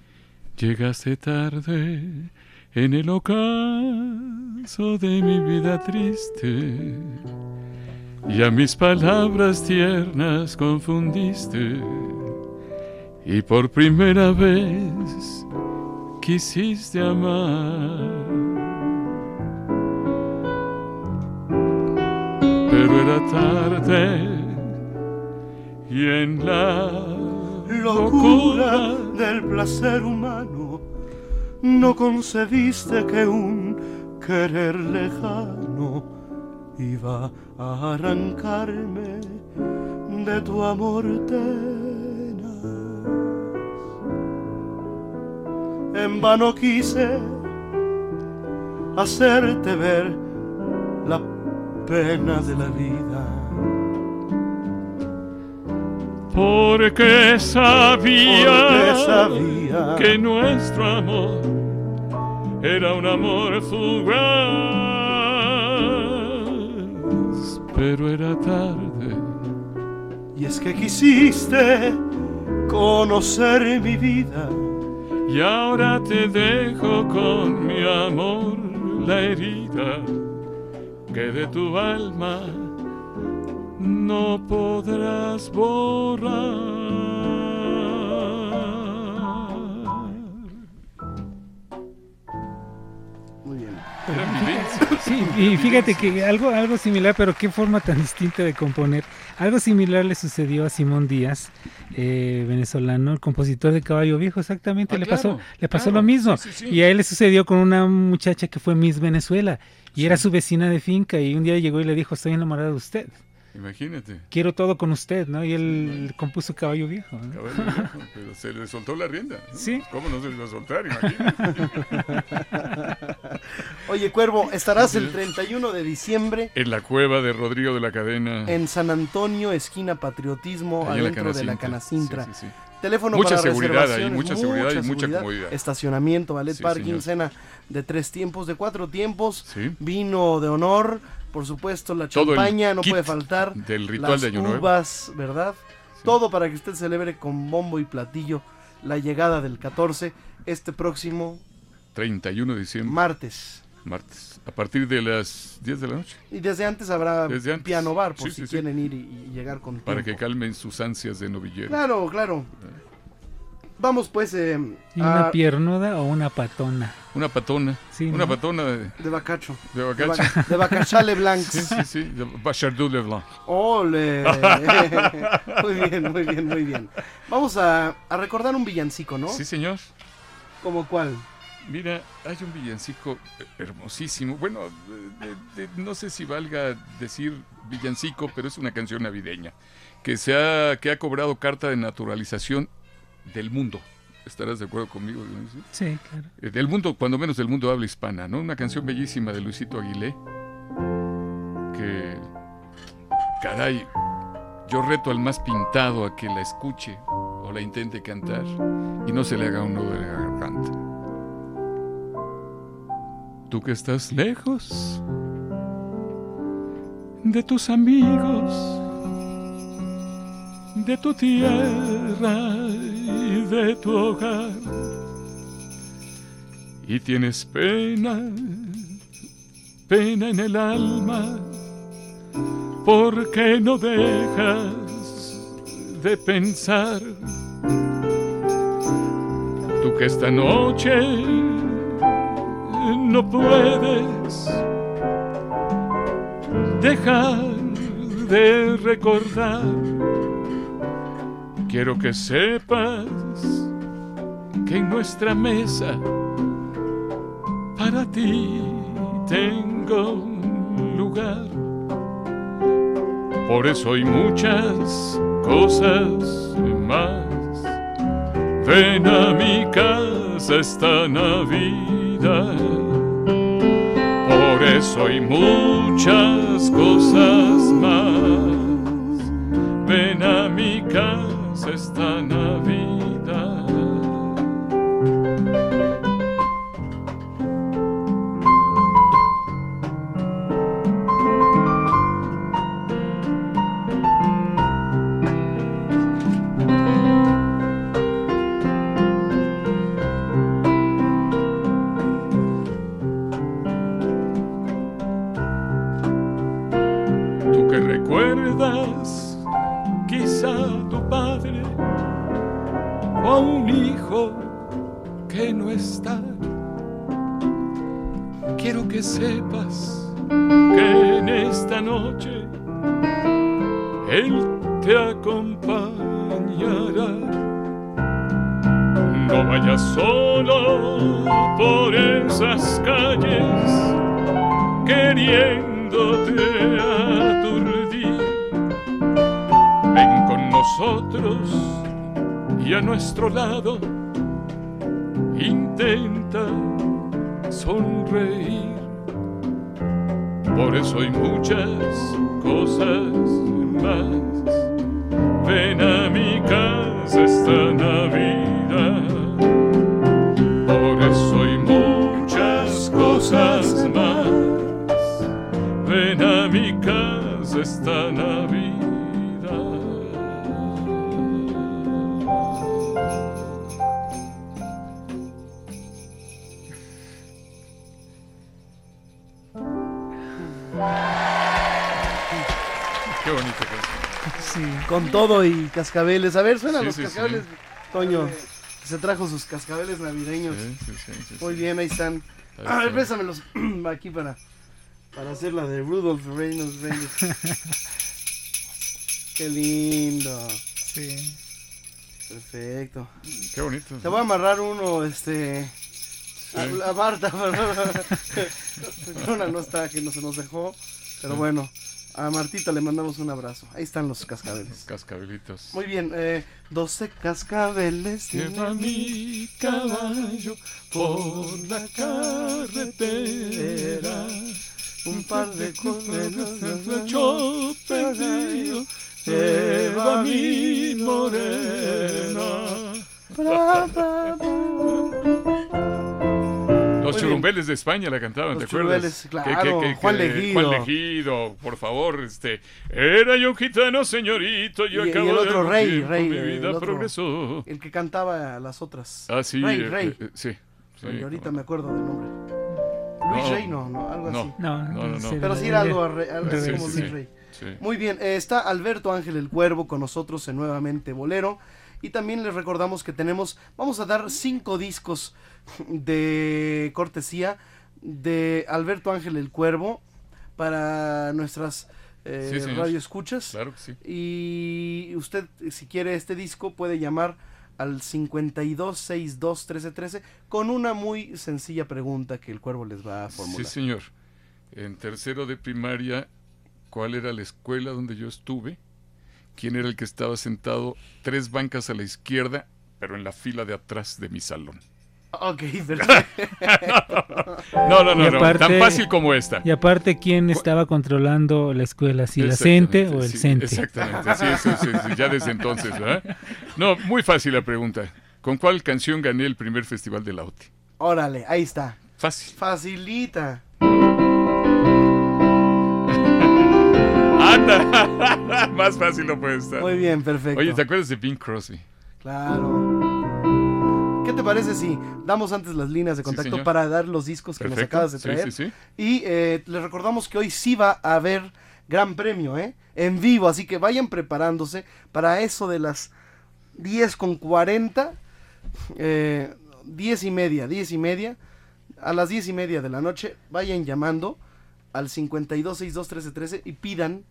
llegaste tarde en el ocaso de mi vida triste, y a mis palabras tiernas confundiste, y por primera vez quisiste amar. Pero era tarde y en la locura del placer humano, no concebiste que un querer lejano iba a arrancarme de tu amor tenaz. En vano quise hacerte ver la pena de la vida. Porque sabía, Porque sabía que nuestro amor era un amor fugaz, pero era tarde. Y es que quisiste conocer mi vida. Y ahora te dejo con mi amor la herida que de tu alma no podrás borrar. Muy bien. Sí, y fíjate que algo, algo similar, pero qué forma tan distinta de componer. Algo similar le sucedió a Simón Díaz, eh, venezolano, el compositor de Caballo Viejo, exactamente, Ah, le claro, pasó, le pasó claro, lo mismo. sí, sí, sí. Y a él le sucedió con una muchacha que fue Miss Venezuela y era su vecina de finca y un día llegó y le dijo, estoy enamorado de usted. Imagínate. Quiero todo con usted, ¿no? Y él compuso Caballo Viejo. ¿no? Caballo viejo, pero se le soltó la rienda. ¿no? Sí. ¿Cómo no se le iba a soltar? Imagínate. Oye, Cuervo, estarás el 31 de diciembre En la cueva de Rodrigo de la Cadena. en San Antonio, esquina Patriotismo, la adentro de la Canacintra. Sí, sí, sí. Teléfono Mucha para seguridad ahí, mucha seguridad y mucha comodidad. Estacionamiento, ballet Sí, parking, señor. cena de tres tiempos, de cuatro tiempos, Sí. vino de honor, por supuesto, la Todo champaña no puede faltar, del ritual las de Año Nuevo. uvas, ¿verdad? Todo para que usted celebre con bombo y platillo la llegada del 14 este próximo 31 de diciembre. martes. Martes. A partir de las 10 de la noche. Y desde antes habrá Desde antes. piano bar por Sí, si sí, sí. quieren ir y, y llegar con Para que calmen sus ansias de novillero. Claro, claro. Vamos pues eh, ¿Y una a- piernuda o una patona? Una patona. Sí, una ¿no? patona de, de bacacho. de De, bacacha. Bac- de Bacachale Blancs. Sí, sí, sí. De Bachardou Le Blanc. Ole. muy bien, muy bien, muy bien. Vamos a, a recordar un villancico, ¿no? Sí, señor. ¿Como cuál? Mira, hay un villancico hermosísimo. Bueno, de- de- no sé si valga decir villancico, pero es una canción navideña que se ha que ha cobrado carta de naturalización del mundo. ¿Estarás de acuerdo conmigo, Dionisio? Sí, claro. Eh, Del mundo, cuando menos del mundo habla hispana, ¿no? Una canción bellísima de Luisito Aguilé que caray, yo reto al más pintado a que la escuche o la intente cantar y no se le haga un nudo en la garganta. Tú que estás lejos de tus amigos, de tu tierra de tu hogar, y tienes pena, pena en el alma, porque no dejas de pensar. Tú que esta noche no puedes dejar de recordar. Quiero que sepas que en nuestra mesa para ti tengo un lugar. Por eso hay muchas cosas más. Ven a mi casa esta Navidad. Por eso hay muchas cosas más. Ven a cascabeles. A ver, suenan Sí, los sí, sí. cascabeles. Toño, se trajo sus cascabeles navideños. Sí, sí, sí, sí, Muy sí. bien, ahí están. A ver, está. pésamelos aquí para, para hacer la de Rudolph Reynolds. Reynolds. Qué lindo. Sí. Perfecto. Qué bonito. Te voy a amarrar uno, este. A, a Marta, Una no está, que no se nos dejó. Pero Sí. bueno, a Martita le mandamos un abrazo. Ahí están los cascabeles. Cascabelitos. Muy bien, eh, 12 cascabeles. Lleva mi caballo por la carretera. Un par de comelos Yo perdido lleva mi morena. Los churumbeles de España la cantaban, Los ¿te acuerdas? churumbeles, claro, Juan Legido. Juan Legido, por favor, este. Era yo un gitano, señorito, yo Y, y acabo el de otro rey, rey, mi el vida otro, progresó. el que cantaba las otras. Ah, sí, Rey, eh, Rey. eh, sí. sí, Y ahorita me acuerdo del nombre. Luis No, Rey, no, no, algo no, así. no, no, no, no. Pero sí era algo, re- algo así Sí, como sí, Luis sí, Rey. sí. Muy bien, eh, está Alberto Ángel el Cuervo con nosotros en Nuevamente Bolero. Y también les recordamos que tenemos, vamos a dar cinco discos de cortesía de Alberto Ángel el Cuervo para nuestras eh, Sí, señor. radioescuchas. Claro que sí. Y usted, si quiere este disco, puede llamar al 52621313 con una muy sencilla pregunta que el Cuervo les va a formular. Sí, señor. En tercero de primaria, ¿cuál era la escuela donde yo estuve? ¿Quién era el que estaba sentado tres bancas a la izquierda, pero en la fila de atrás de mi salón? Ok, perfecto. No, no, no, no, aparte- tan fácil como esta. Y aparte, ¿quién estaba controlando la escuela? ¿Si la CENTE o el sí, CENTE? Exactamente, sí, sí, sí, sí, ya desde entonces, ¿verdad? No, muy fácil la pregunta. ¿Con cuál canción gané el primer festival de la OTI? Órale, ahí está. Fácil. Facilita. ¡Anda! Más fácil no puede estar. Muy bien, perfecto. Oye, ¿te acuerdas de Bing Crosby? Claro. ¿Qué te parece si damos antes las líneas de Sí, contacto para dar los discos que nos acabas de Sí, traer? sí, sí. Y eh, les recordamos que hoy sí va a haber gran premio, ¿eh? En vivo, así que vayan preparándose para eso de las 10 con 40, eh, 10 y media, 10 y media, a las 10 y media de la noche, vayan llamando al 52621313 y pidan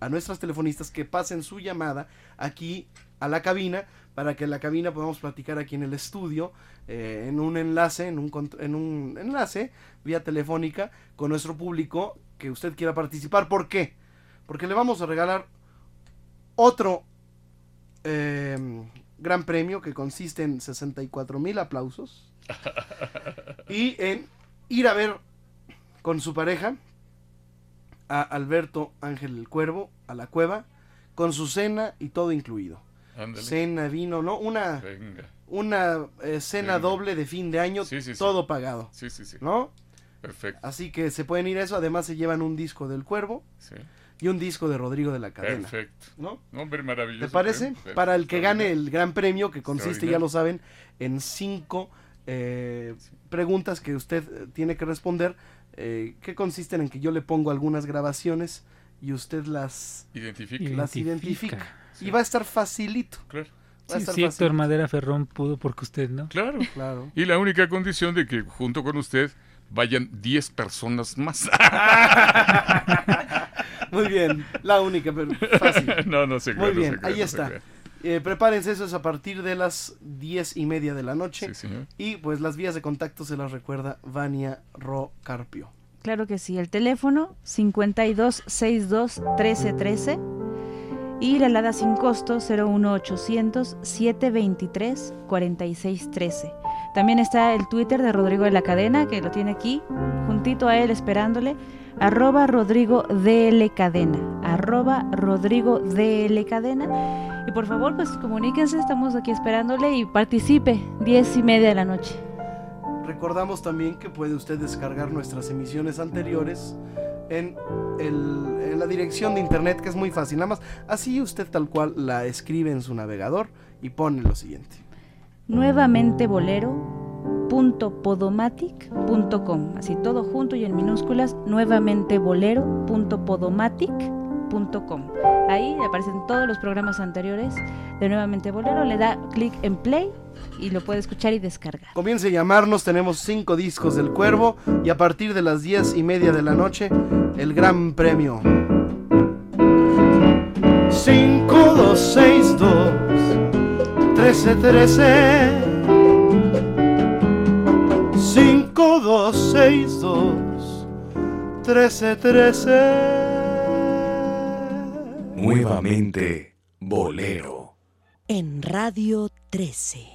a nuestras telefonistas que pasen su llamada aquí a la cabina para que en la cabina podamos platicar aquí en el estudio eh, en un enlace, en un, cont- en un enlace vía telefónica con nuestro público que usted quiera participar. ¿Por qué? Porque le vamos a regalar otro eh, gran premio que consiste en 64 mil aplausos y en ir a ver con su pareja a Alberto Ángel el Cuervo a la cueva con su cena y todo incluido. Cena, vino, ¿no? Una, Venga. una eh, cena Venga. doble de fin de año, Sí, sí, sí. todo pagado. Sí, sí, sí. ¿No? Perfecto. Así que se pueden ir a eso. Además se llevan un disco del Cuervo y un disco de Rodrigo de la Cadena. Perfecto. ¿No? Hombre, maravilloso. ¿Te parece? Perfecto. Para el que gane el gran premio, que consiste, ya lo saben, en cinco eh, preguntas que usted eh, tiene que responder, eh, que consisten en que yo le pongo algunas grabaciones y usted las Identifica. Las Identifica. identifica. Y va a estar facilito. Claro. Va a Sí, estar sí, Héctor. Madera Ferrón pudo porque usted no. Claro. Claro. Y la única condición de que junto con usted vayan 10 personas más. Muy bien, la única, pero fácil. No, no se Muy no bien, se ahí no está. Eh, prepárense, eso es a partir de las diez y media de la noche. Sí, señor. Y pues las vías de contacto se las recuerda Vania Ro Carpio. Claro que sí, el teléfono 5262-1313 y la alada sin costo 01800-723-4613. También está el Twitter de Rodrigo de la Cadena, que lo tiene aquí, juntito a él esperándole, arroba Rodrigo DL Cadena, arroba Rodrigo DL Cadena. Y por favor, pues comuníquense, estamos aquí esperándole y participe, 10 y media de la noche. Recordamos también que puede usted descargar nuestras emisiones anteriores en, el- en la dirección de internet, que es muy fácil. Nada más, así usted tal cual la escribe en su navegador y pone lo siguiente. nuevamente bolero.podomatic.com así todo junto y en minúsculas nuevamente bolero.podomatic.com ahí aparecen todos los programas anteriores de nuevamente bolero. Le da clic en play y lo puede escuchar y descargar. Comience a llamarnos, tenemos cinco discos del Cuervo y a partir de las diez y media de la noche, el gran premio. 5262 1313 5262 1313 Nuevamente, Bolero. En Radio 13.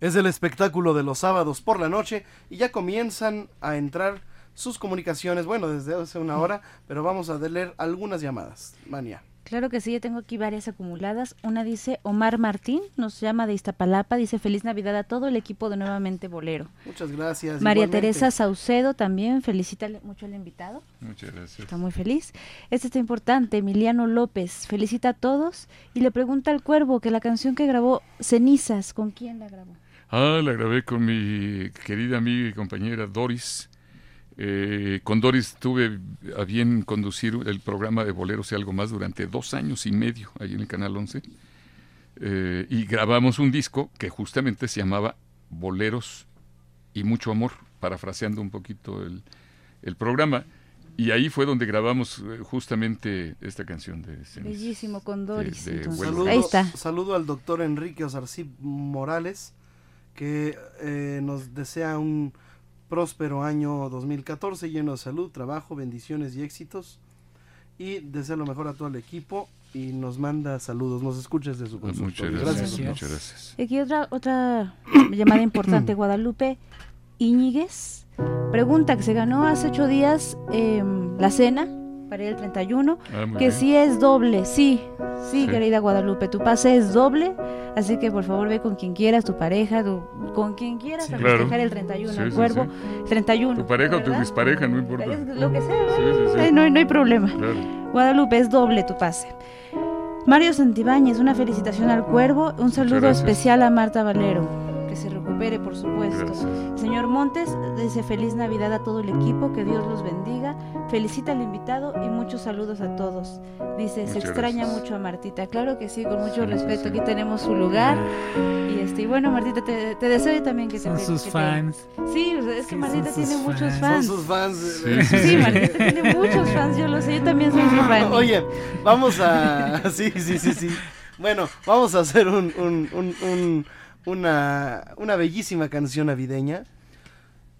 Es el espectáculo de los sábados por la noche y ya comienzan a entrar sus comunicaciones, bueno, desde hace una hora, pero vamos a leer algunas llamadas. Mania. Claro que sí, yo tengo aquí varias acumuladas. Una dice Omar Martín, nos llama de Iztapalapa, dice feliz Navidad a todo el equipo de Nuevamente Bolero. Muchas gracias. María igualmente. Teresa Saucedo también, felicita mucho al invitado. Muchas gracias. Está muy feliz. Este está importante, Emiliano López, felicita a todos y le pregunta al cuervo que la canción que grabó Cenizas, ¿con quién la grabó? Ah, la grabé con mi querida amiga y compañera Doris. Eh, con Doris tuve a bien conducir el programa de Boleros y algo más durante dos años y medio ahí en el Canal 11. Eh, y grabamos un disco que justamente se llamaba Boleros y Mucho Amor, parafraseando un poquito el, el programa. Y ahí fue donde grabamos eh, justamente esta canción de Cenizas. Bellísimo con Doris. de. Saludo, Ahí está. Saludo al doctor Enrique Osarcib Morales, que eh, nos desea un próspero año 2014 lleno de salud, trabajo, bendiciones y éxitos. Y desea lo mejor a todo el equipo y nos manda saludos, nos escucha desde su Muchas consultorio. gracias, muchas gracias. Aquí otra, otra llamada importante, Guadalupe Íñiguez. Pregunta que se ganó hace ocho días em, la cena para ir el 31, Ah, que bien. si es doble, sí, sí, Sí. querida Guadalupe, tu pase es doble, así que por favor ve con quien quieras, tu pareja, tu- con quien quieras a Claro. festejar el 31, Sí, sí, cuervo, sí. 31. Tu pareja o tu ¿verdad? dispareja, no importa. Lo que sea, Sí, sí, sí. No, hay- no hay problema. Claro. Guadalupe, es doble tu pase. Mario Santibáñez, una felicitación al cuervo, un saludo especial a Marta Valero, que se recupere, por supuesto. Gracias. Señor Montes, dice feliz Navidad a todo el equipo, que Dios los bendiga, felicita al invitado y muchos saludos a todos. Dice, se extraña gracias. mucho a Martita, claro que sí, con mucho Sí, respeto, sí. aquí tenemos su lugar. Y este, y bueno, Martita, te, te deseo también que Son te... sus que te- fans. Sí, es que Sí, Martita tiene muchos fans. Son sus fans. Sí, eh, sí, Sí, sí. Martita tiene muchos fans, yo lo sé, yo también soy su fan. Oye, vamos a. Sí, sí, sí, sí. Bueno, vamos a hacer un, un- un- un- una, una bellísima canción navideña.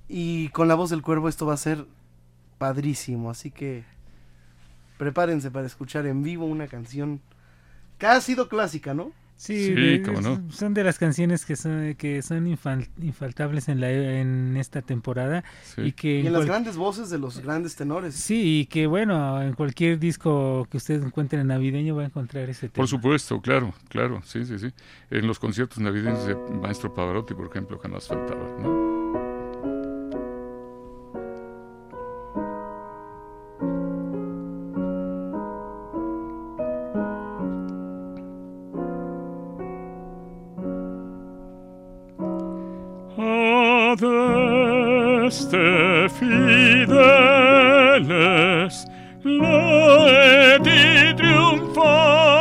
Y con la voz del cuervo esto va a ser padrísimo. Así que prepárense para escuchar en vivo una canción que ha sido clásica, ¿no? Sí, Sí, de- cómo no. son de las canciones que son, que son infal- infaltables en, la, en esta temporada Sí. y que Y en en las cual- grandes voces de los grandes tenores. sí y que bueno en cualquier disco que ustedes encuentren navideño va a encontrar ese tema. Por supuesto, claro, claro, sí, sí, sí. En los conciertos navideños de Maestro Pavarotti, por ejemplo, jamás faltaba, ¿no? este fideles, laeti triumphar.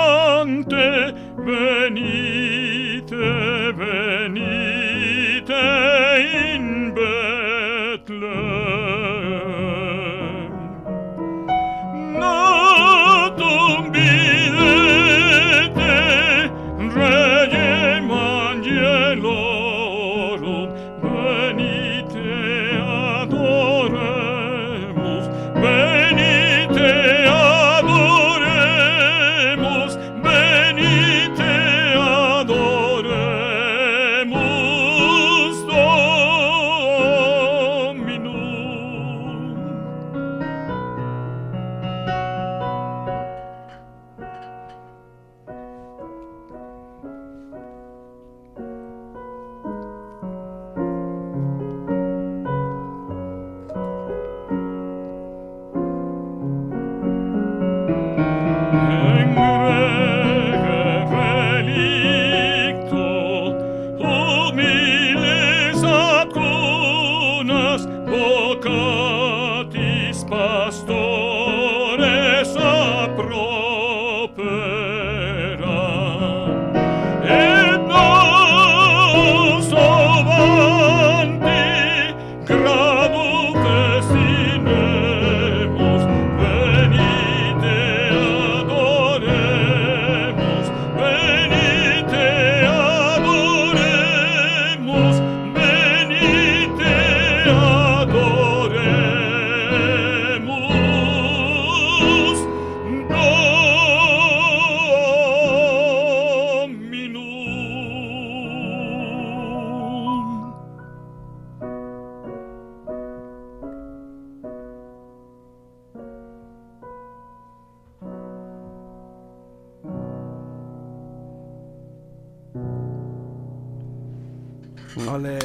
Ole.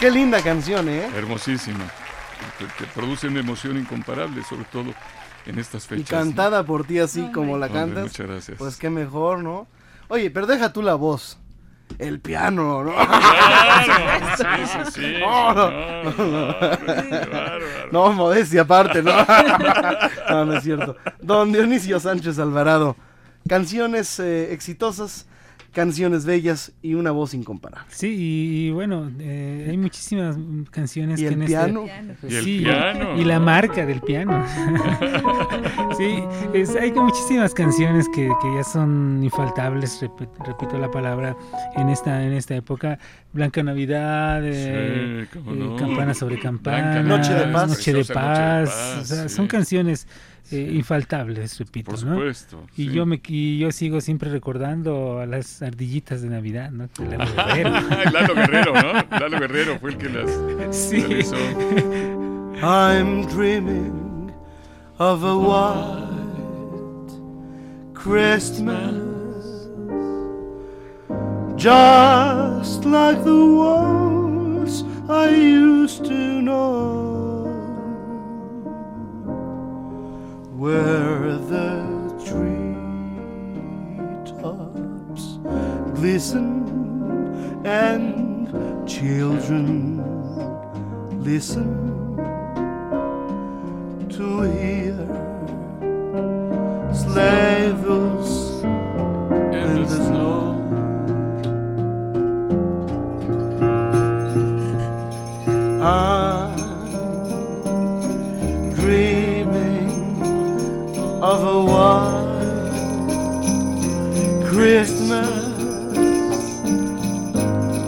Qué linda canción, ¿eh? Hermosísima. Que, que produce una emoción incomparable, sobre todo en estas Y fechas. cantada por ti así como la Hombre, cantas. muchas gracias. Pues qué mejor, ¿no? Oye, pero deja tú la voz. El piano, ¿no? Claro, sí, sí, sí. No, no, No, no, no. No, modestia aparte, ¿no? No, no es cierto. Don Dionisio Sánchez Alvarado. Canciones eh, exitosas, canciones bellas y una voz incomparable. Sí, y, y bueno, eh, hay muchísimas canciones ¿Y que el en piano? Este, ¿Y el sí, piano? y la marca del piano. sí, es- hay muchísimas canciones que, que ya son infaltables, rep- repito la palabra, en esta en esta época. Blanca Navidad, eh, Sí, eh. Campana sobre Campana, Blanca Noche de Paz. Noche de Preciosa Noche de Paz, Paz, o sea, sí. son canciones eh, infaltables, repito. Por ¿no? supuesto, Y sí. yo me y yo sigo siempre recordando a las ardillitas de Navidad, ¿no? De Lalo Guerrero. Lalo Guerrero, ¿no? Lalo Guerrero fue el que las Sí. realizó. I'm dreaming of a white Christmas just like the ones I used to know where the treetops glisten and children listen to hear sleigh bells in the snow. I'm white Christmas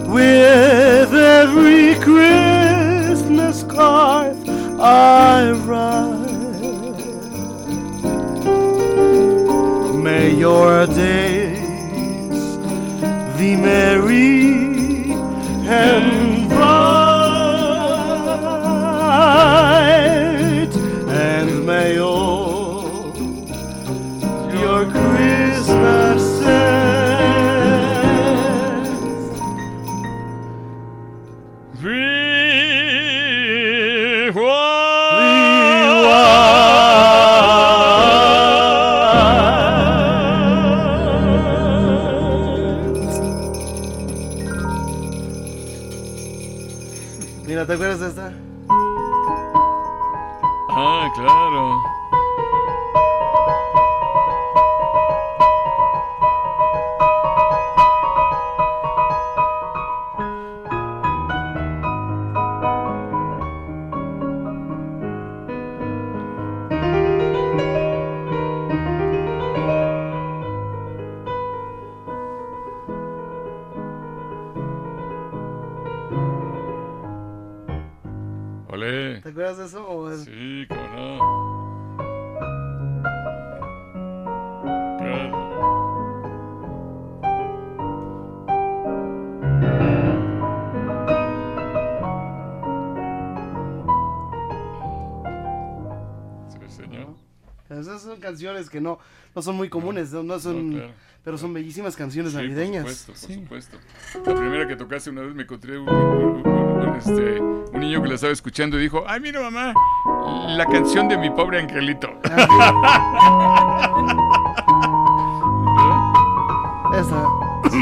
with every Christmas card I write. May your days be merry and Christmas. ¿Te acuerdas de eso? o es- Sí, cómo no. Claro. Sí, señor. Esas son canciones que no, no son muy comunes, no, no son, No, claro. pero son bellísimas canciones Sí, navideñas. Por supuesto, por supuesto. La primera que tocaste una vez me encontré un, un- un- un, este, un niño que la estaba escuchando y dijo, ay, mira mamá, la canción de mi pobre angelito. Esa,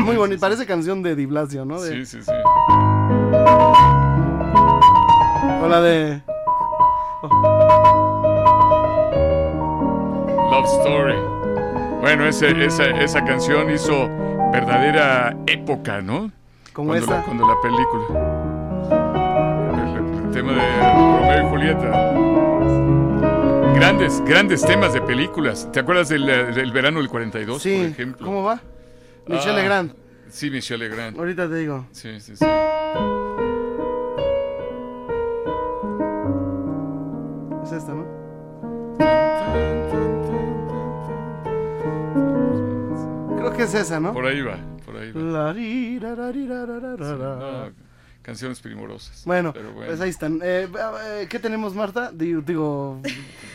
muy bonita, parece canción de Di Blasio, ¿no? De- Sí, sí, sí. O la de... Love Story. Bueno, ese- esa, esa canción hizo verdadera época, ¿no? Como cuando La, esta. cuando la película. Tema de Romeo y Julieta. Grandes, grandes temas de películas. ¿Te acuerdas del, eh, del verano del 42, Sí, por ejemplo? ¿cómo va? Michelle Ah, Legrand. Sí, Michelle Legrand. Ahorita te digo. Sí, sí, sí. Es esta, ¿no? Creo que es esa, ¿no? Por ahí va, por ahí va. La ri, ra, ra, ri, ra, ra, ra, ra, Sí, ra. no, canciones primorosas. Bueno, Pero pues ahí están. Eh, eh, ¿Qué tenemos, Marta? Digo, digo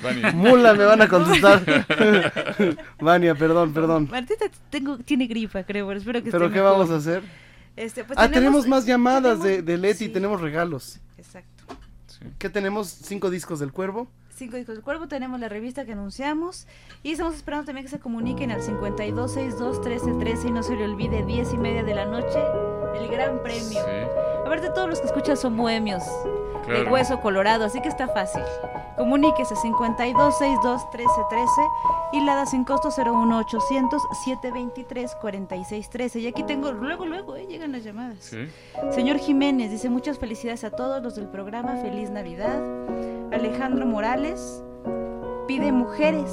Vania. Mula me van a contestar. Vania, perdón, perdón. Martita tengo, tiene gripa, creo, pero espero que ¿Pero esté qué mejor. vamos a hacer? Este, pues ah, tenemos, tenemos- más llamadas de, tenemos- de Leti, sí. tenemos regalos. Exacto. ¿Qué tenemos? ¿Cinco discos del cuervo? Cinco discos del cuervo, tenemos la revista que anunciamos y estamos esperando también que se comuniquen al 5262-1313 y no se le olvide 10 y media de la noche, el gran premio. Aparte todos los que escuchan son bohemios de Claro. hueso colorado, así que está fácil. Comuníquese 5262-1313 y la da sin costo 01800-723-4613. Y aquí tengo, luego, luego, eh, llegan las llamadas. Sí. Señor Jiménez dice muchas felicidades a todos los del programa, feliz Navidad. Alejandro Morales pide mujeres.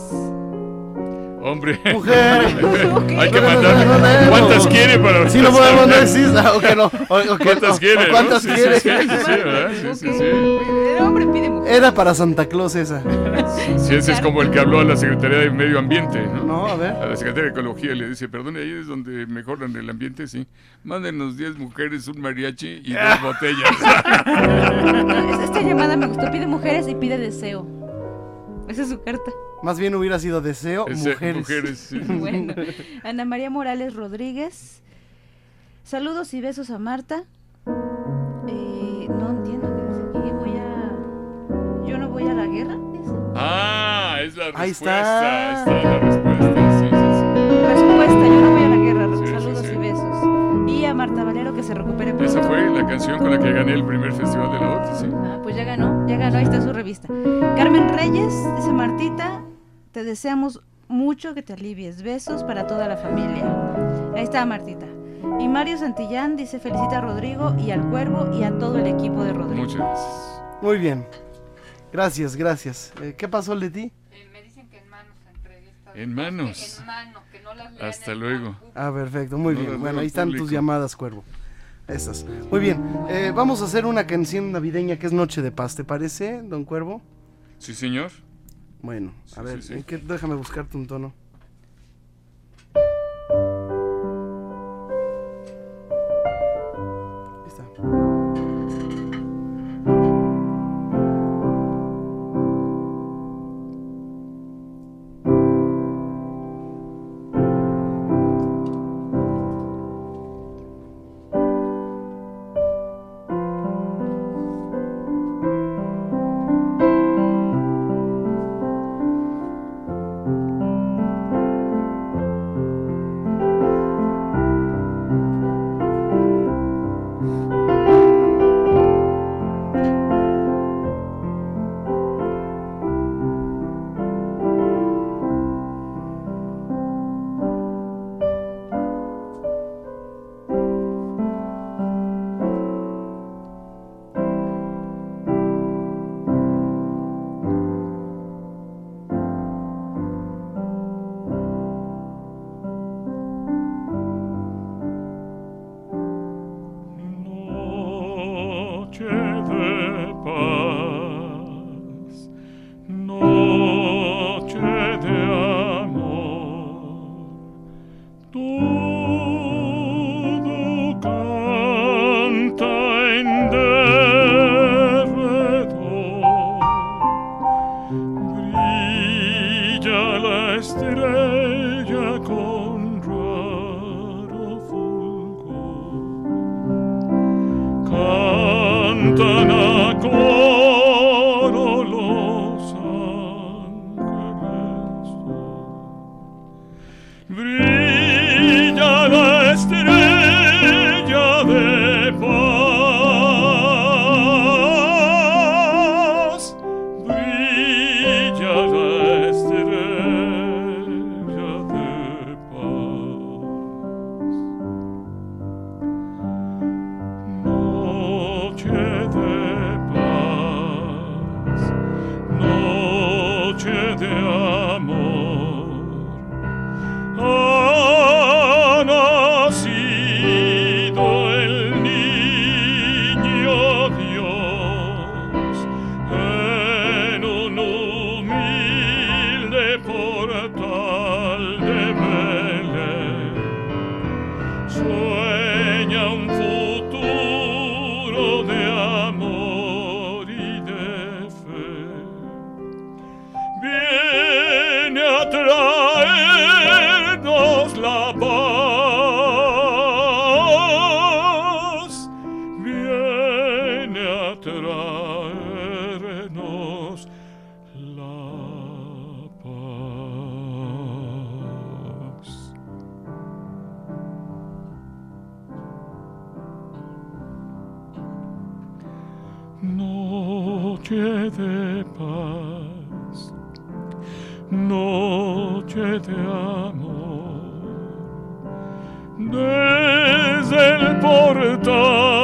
Hombre. Mujer. Hay que mandar. ¿Cuántas quiere para.? Si no podemos, no existe. Ah, ok, no. O- ¿Cuántas quiere? ¿O ¿Cuántas quiere? Sí, sí, sí, sí, ¿verdad? Sí, sí, sí. El hombre pide mujeres. Era para Santa Claus esa. Sí, ese es como el que habló a la Secretaría de Medio Ambiente, ¿no? No, a ver. A la Secretaría de Ecología le dice, perdón, ahí es donde mejoran el ambiente, sí. Mándenos 10 mujeres, un mariachi y dos botellas. Es- Esta llamada me gustó, pide mujeres y pide deseo. Esa es su carta. Más bien hubiera sido deseo, Ese- mujeres. mujeres, sí. Bueno, Ana María Morales Rodríguez. Saludos y besos a Marta. Eh, no entiendo qué dice aquí. Voy a. Yo no voy a la guerra. dice. Ah, es la respuesta. Ahí está. Está la respuesta. Sí, sí, Respuesta, yo no voy a la guerra. Saludos sí. y besos. Y a Marta Valero que se recupere pronto. Esa fue la canción con la que gané el primer festival de la OTI, sí. Ah, pues ya ganó, ya ganó, ahí está su revista. Carmen Reyes, dice Martita, te deseamos mucho que te alivies. Besos para toda la familia. Ahí está Martita. Y Mario Santillán dice felicita a Rodrigo y al Cuervo y a todo el equipo de Rodrigo. Muchas gracias. Muy bien. Gracias, gracias. Eh, ¿Qué pasó, Leti? En manos. Hasta luego. Ah, perfecto, muy No bien. las Bueno, ahí están público. tus llamadas, Cuervo. Esas. Muy bien. eh, vamos a hacer una canción navideña que es Noche de Paz, ¿te parece, don Cuervo? Sí, señor. Bueno, a Sí, ver, sí, sí. ¿en qué- déjame buscarte un tono. Noche de paz, noche de amor, desde el portal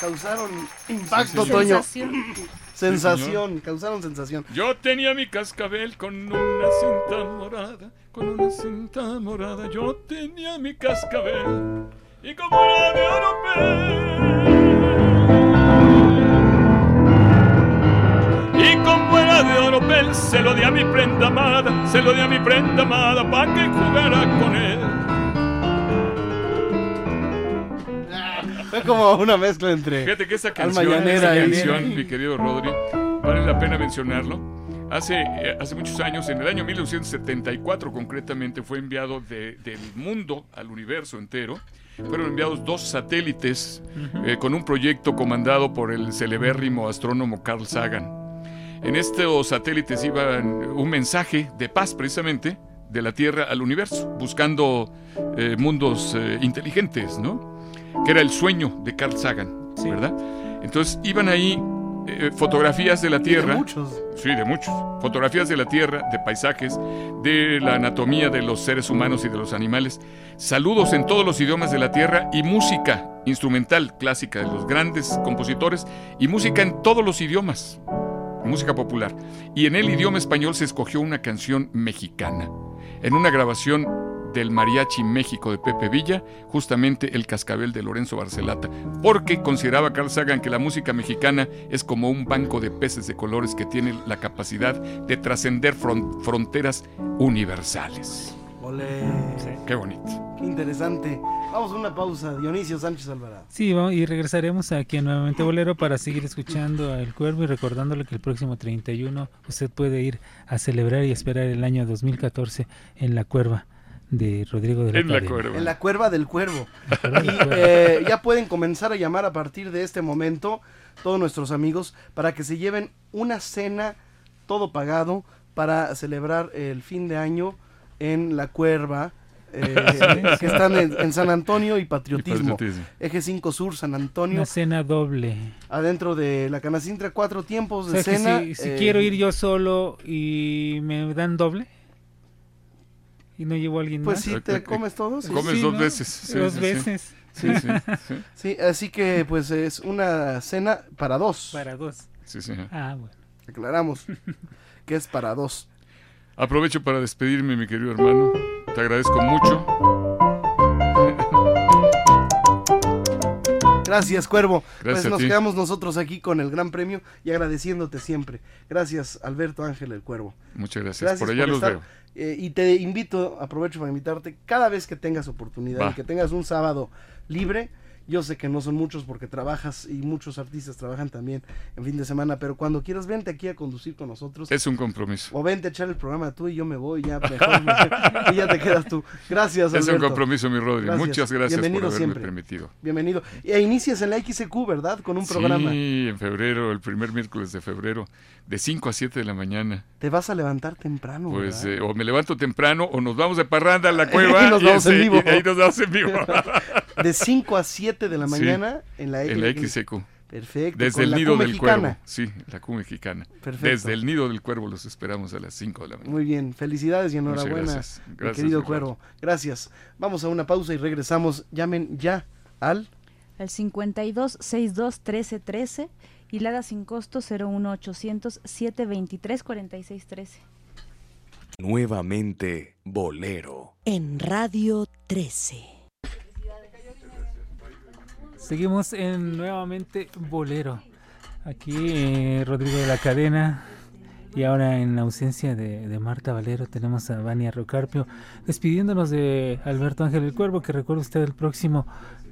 causaron impacto, Sí, Toño. Sensación. Sensación, causaron sensación. Yo tenía mi cascabel con una cinta morada, con una cinta morada. Yo tenía mi cascabel y como era de oropel. Y como era de oropel, se lo di a mi prenda amada, se lo di a mi prenda amada para que jugara con él. Fue como una mezcla entre. Fíjate que esa canción, esa canción, mi querido Rodri, vale la pena mencionarlo. Hace, eh, hace muchos años, en el año 1974 concretamente, fue enviado de- del mundo al universo entero. Fueron enviados dos satélites eh, con un proyecto comandado por el celebérrimo astrónomo Carl Sagan. En estos satélites iba un mensaje de paz precisamente de la Tierra al universo, buscando eh, mundos eh, inteligentes, ¿no? Que era el sueño de Carl Sagan, ¿verdad? Entonces iban ahí eh, fotografías de la Tierra. muchos. Sí, de muchos. Fotografías de la Tierra, de paisajes, de la anatomía de los seres humanos y de los animales. Saludos en todos los idiomas de la Tierra y música instrumental clásica de los grandes compositores y música en todos los idiomas. Música popular. Y en el idioma español se escogió una canción mexicana. En una grabación del Mariachi México de Pepe Villa, justamente El Cascabel de Lorenzo Barcelata, porque consideraba Carl Sagan que la música mexicana es como un banco de peces de colores que tiene la capacidad de trascender fron- fronteras universales. Ole. Qué bonito. Qué interesante. Vamos a una pausa. Dionisio Sánchez Alvarado. Sí, vamos- y regresaremos aquí a Nuevamente Bolero para seguir escuchando a El Cuervo y recordándole que el próximo 31 usted puede ir a celebrar y esperar el año 2014 en La Cuerva de Rodrigo de la En La. Cuerva. En la cuerva del cuervo. Y eh, ya pueden comenzar a llamar a partir de este momento todos nuestros amigos para que se lleven una cena todo pagado para celebrar el fin de año en la cuerva. eh, que están en, en San Antonio y Patriotismo. Y Patriotismo. Eje 5 Sur, San Antonio. Una cena doble. Adentro de la Canacintra, cuatro tiempos O de sea cena. si, si eh, quiero ir yo solo y me dan doble y no llevo a alguien Pues más. sí, te comes todo. sí. Comes Sí, dos ¿no? veces. sí, Dos veces. Sí, sí, sí. Sí, así que pues es una cena para dos. Para dos. Sí, sí. Ah, bueno. Aclaramos que es para dos. Aprovecho para despedirme, mi querido hermano. Te agradezco mucho. Gracias, Cuervo. Gracias pues a nos ti. quedamos nosotros aquí con el gran premio y agradeciéndote siempre. Gracias, Alberto Ángel el Cuervo. Muchas gracias. por allá los estar. veo. Eh, y te invito, aprovecho para invitarte, cada vez que tengas oportunidad Va. y que tengas un sábado libre, yo sé que no son muchos porque trabajas y muchos artistas trabajan también en fin de semana, pero cuando quieras vente aquí a conducir con nosotros. Es un compromiso. O vente a echar el programa tú y yo me voy, ya mejor y ya te quedas tú. Gracias, Es un Alberto. compromiso, mi Rodri. Muchas gracias Bienvenido por haberme siempre. permitido. Bienvenido. E inicias en la XQ, ¿verdad? Con un programa. Sí, en febrero, el primer miércoles de febrero, de 5 a 7 de la mañana. Te vas a levantar temprano. Pues eh, o me levanto temprano o nos vamos de parranda a la cueva Y nos vamos en vivo. y ahí nos vamos en vivo. De 5 a 7 de la Sí, mañana en la, en la X- XQ. Perfecto. Desde el nido del mexicana. cuervo. Sí, la Q mexicana. Perfecto. Desde el nido del cuervo los esperamos a las 5 de la mañana. Muy bien, felicidades y enhorabuena, gracias. mi Gracias, querido. Cuervo. Gracias. Vamos a una pausa y regresamos. Llamen ya al Al 52 62 13 13 y la da sin costo 01800 723 46 13. Nuevamente Bolero. En Radio 13. Seguimos en nuevamente Bolero. Aquí eh, Rodrigo de la Cadena. Y ahora en ausencia de, de Marta Valero tenemos a Vania Rocarpio despidiéndonos de Alberto Ángel el Cuervo, que recuerda usted el próximo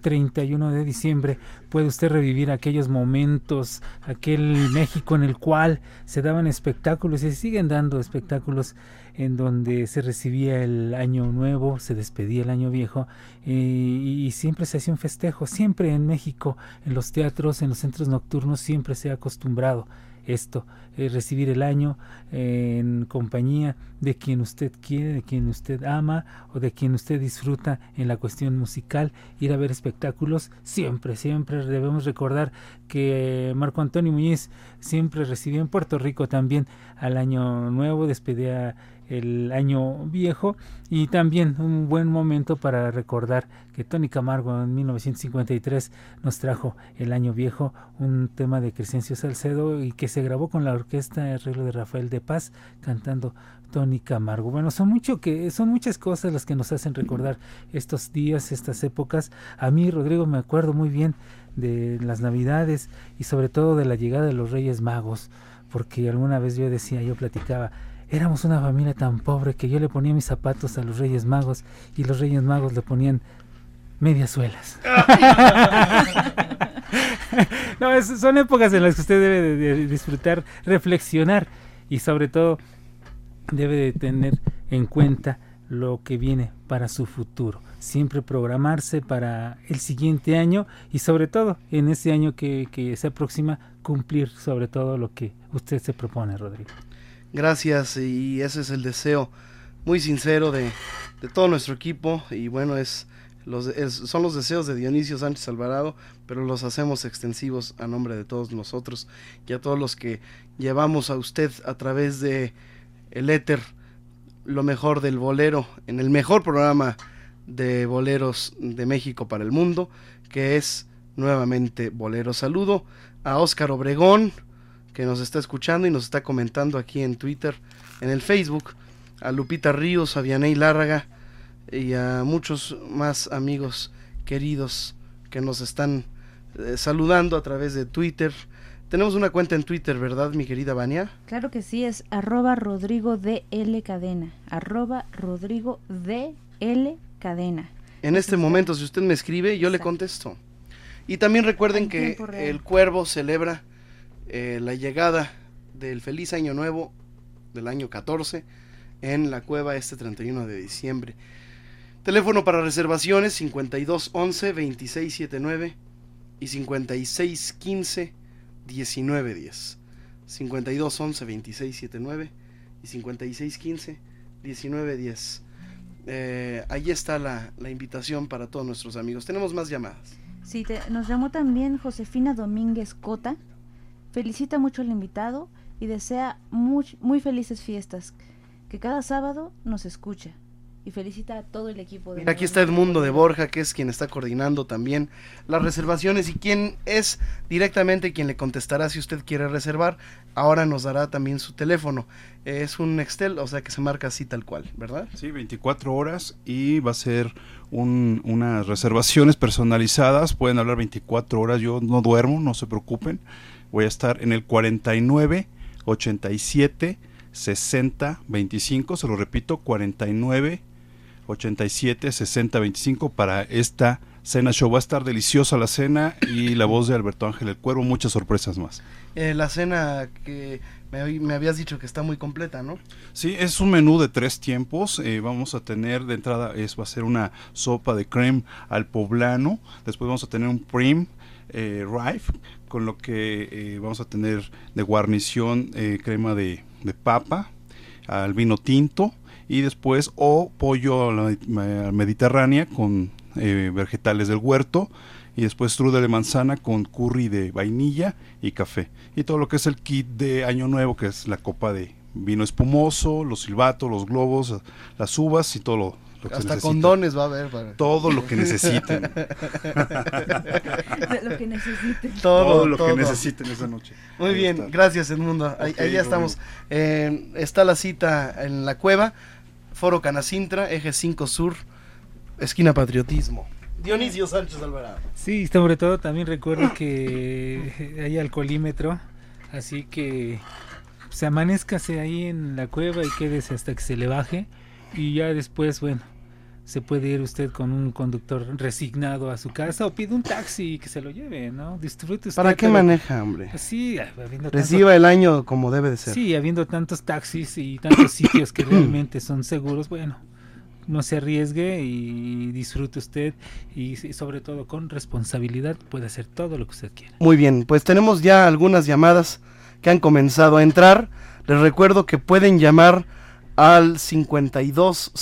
31 de diciembre puede usted revivir aquellos momentos, aquel México en el cual se daban espectáculos y se siguen dando espectáculos en donde se recibía el año nuevo, se despedía el año viejo eh, y, siempre se hacía un festejo, siempre en México, en los teatros, en los centros nocturnos, siempre se ha acostumbrado esto, eh, recibir el año eh, en compañía de quien usted quiere, de quien usted ama o de quien usted disfruta en la cuestión musical, ir a ver espectáculos, siempre, siempre debemos recordar que Marco Antonio Muñiz siempre recibía en Puerto Rico también al año nuevo, despedía el año viejo y también un buen momento para recordar que Tony Camargo en 1953 nos trajo el año viejo, un tema de Crescencio Salcedo y que se grabó con la orquesta arreglo de Rafael de Paz cantando Tony Camargo. Bueno, son mucho que son muchas cosas las que nos hacen recordar estos días, estas épocas. A mí Rodrigo me acuerdo muy bien de las Navidades y sobre todo de la llegada de los Reyes Magos, porque alguna vez yo decía, yo platicaba Éramos una familia tan pobre que yo le ponía mis zapatos a los Reyes Magos y los Reyes Magos le ponían medias suelas. no, es- son épocas en las que usted debe de, de disfrutar, reflexionar y sobre todo debe de tener en cuenta lo que viene para su futuro. Siempre programarse para el siguiente año y sobre todo en ese año que, que se aproxima cumplir sobre todo lo que usted se propone, Rodrigo. Gracias y ese es el deseo muy sincero de, de todo nuestro equipo y bueno es los son los deseos de Dionisio Sánchez Alvarado pero los hacemos extensivos a nombre de todos nosotros y a todos los que llevamos a usted a través de el éter lo mejor del bolero en el mejor programa de boleros de México para el mundo que es nuevamente bolero. Saludo a Óscar Obregón que nos está escuchando y nos está comentando aquí en Twitter, en el Facebook, a Lupita Ríos, a Vianey Lárraga y a muchos más amigos queridos que nos están eh, saludando a través de Twitter. Tenemos una cuenta en Twitter, ¿verdad, mi querida Vania? Claro que sí, es arroba Rodrigo DL Cadena. Arroba Rodrigo DL Cadena. En este momento, si usted me escribe, yo le contesto. Y también recuerden que el Cuervo celebra eh, la llegada del feliz año nuevo del año 14 en la cueva este 31 de diciembre. Teléfono para reservaciones 5211 2679 y 5615 1910. 5211 2679 y 5615 1910. Eh, ahí está la, la invitación para todos nuestros amigos. Tenemos más llamadas. Sí, te- nos llamó también Josefina Domínguez Cota. Felicita mucho al invitado y desea muy, muy felices fiestas. Que cada sábado nos escucha. Y felicita a todo el equipo de Mira, aquí está Edmundo de Borja, que es quien está coordinando también las reservaciones y quien es directamente quien le contestará si usted quiere reservar. Ahora nos dará también su teléfono. Es un Nextel, o sea que se marca así tal cual, ¿verdad? Sí, 24 horas y va a ser un- unas reservaciones personalizadas. Pueden hablar 24 horas. Yo no duermo, no se preocupen. Voy a estar en el 49 87 60 25. Se lo repito, 49 87 60 25 para esta cena show. Va a estar deliciosa la cena y la voz de Alberto Ángel el Cuervo. Muchas sorpresas más. Eh, la cena que me, me habías dicho que está muy completa, ¿no? Sí, es un menú de tres tiempos. eh, vamos a tener de entrada, es, va a ser una sopa de creme al poblano. Después vamos a tener un prim eh, rife, con lo que eh, vamos a tener de guarnición eh, crema de, papa al vino tinto y después o pollo a la me- mediterránea con eh, vegetales del huerto y después strudel de manzana con curry de vainilla y café. Y todo lo que es el kit de Año Nuevo, que es la copa de vino espumoso, los silbatos, los globos, las uvas y todo lo, lo que Hasta necesiten. condones va a haber. para- Todo lo que necesiten. lo que necesiten. Todo, Todo lo que necesiten esa noche. Muy Ahí bien, está. gracias Edmundo. Ahí, Ok, ahí ya estamos. Eh, está la cita en la cueva, Foro Canacintra, Eje 5 Sur, esquina Patriotismo. Dionisio Sánchez Alvarado. Sí, sobre todo también recuerdo que hay alcoholímetro, así que se amanezcase ahí en la cueva y quédese hasta que se le baje y ya después, bueno, se puede ir usted con un conductor resignado a su casa o pide un taxi y que se lo lleve, ¿no? Disfrute usted. ¿Para qué maneja, hombre? Sí, habiendo tanto- Reciba el año como debe de ser. Sí, habiendo tantos taxis y tantos sitios que realmente son seguros, bueno, no se arriesgue y disfrute usted y sobre todo con responsabilidad puede hacer todo lo que usted quiera. Muy bien, pues tenemos ya algunas llamadas que han comenzado a entrar. Les recuerdo que pueden llamar al 52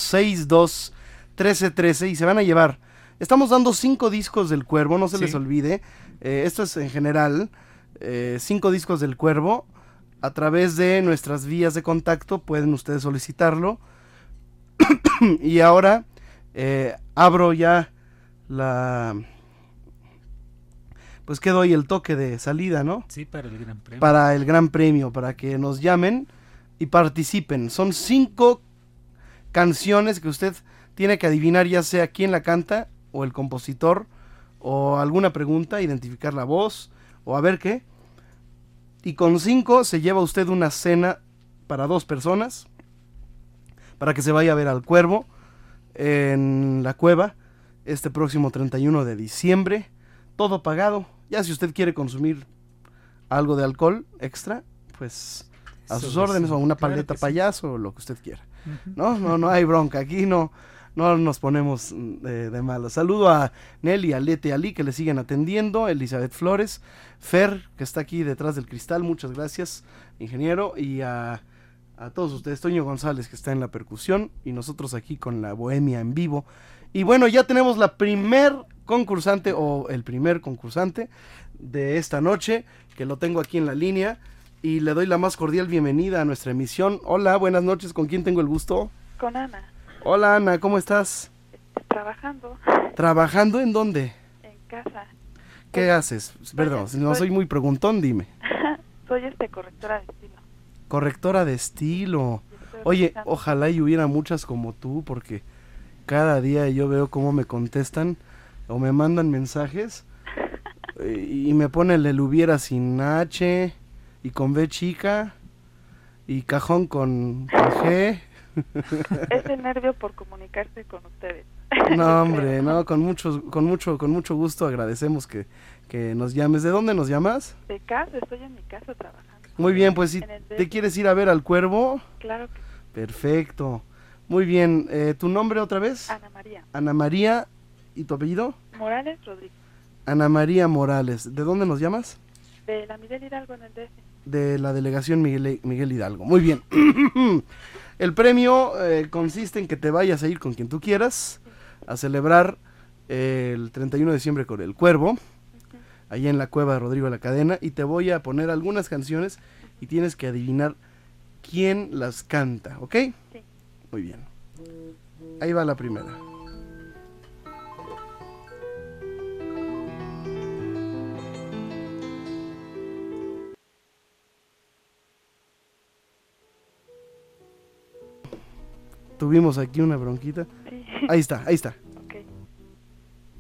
62 13 13 y se van a llevar. Estamos dando cinco discos del cuervo, no se Sí. les olvide. Eh, esto es en general, eh, cinco discos del cuervo. A través de nuestras vías de contacto pueden ustedes solicitarlo. y ahora eh, abro ya la pues que doy el toque de salida, ¿no? Sí, para el Gran Premio. Para el Gran Premio, para que nos llamen y participen. Son cinco canciones que usted tiene que adivinar, ya sea quién la canta, o el compositor, o alguna pregunta, identificar la voz, o a ver qué. Y con cinco se lleva usted una cena para dos personas, para que se vaya a ver al cuervo en la cueva este próximo 31 de diciembre. Todo pagado. Ya si usted quiere consumir algo de alcohol extra, pues a sus órdenes o una paleta payaso o lo que usted quiera. No, no, no hay bronca. Aquí no, no nos ponemos mm, de, de malos. Saludo a Nelly, a Lete, a Ali que le siguen atendiendo, Elizabeth Flores, Fer que está aquí detrás del cristal, muchas gracias, ingeniero, y a, a todos ustedes, Toño González que está en la percusión y nosotros aquí con la Bohemia en vivo. Y bueno, ya tenemos la primer concursante o el primer concursante de esta noche, que lo tengo aquí en la línea y le doy la más cordial bienvenida a nuestra emisión. Hola, buenas noches, ¿con quién tengo el gusto? Con Ana, Hola Ana, ¿cómo estás? trabajando ¿Trabajando en dónde? en casa. ¿Qué haces? Perdón, si no soy muy preguntón, dime. Soy este correctora de estilo. Correctora de estilo. Oye, ojalá y hubiera muchas como tú, porque cada día yo veo cómo me contestan o me mandan mensajes y me pone el, el hubiera sin H y con B chica y cajón con, con G. Es el nervio por comunicarse con ustedes. No, hombre, no, con mucho, con mucho, con mucho gusto agradecemos que, que nos llames. ¿De dónde nos llamas? De casa, estoy en mi casa trabajando. Muy bien, pues si te quieres ir a ver al cuervo, Claro que sí. perfecto. Muy bien, eh, ¿tu nombre otra vez? Ana María. Ana María, ¿y tu apellido? Morales Rodríguez. Ana María Morales. ¿De dónde nos llamas? De la Miguel Hidalgo en el DF. De la delegación Miguel, Miguel Hidalgo. Muy bien. El premio eh, consiste en que te vayas a ir con quien tú quieras a celebrar eh, el 31 de diciembre con el Cuervo, allá en la cueva de Rodrigo de la Cadena, y te voy a poner algunas canciones y tienes que adivinar quién las canta, ¿ok? Sí. Muy bien. Ahí va la primera. Tuvimos aquí una bronquita. Sí. Ahí está, ahí está.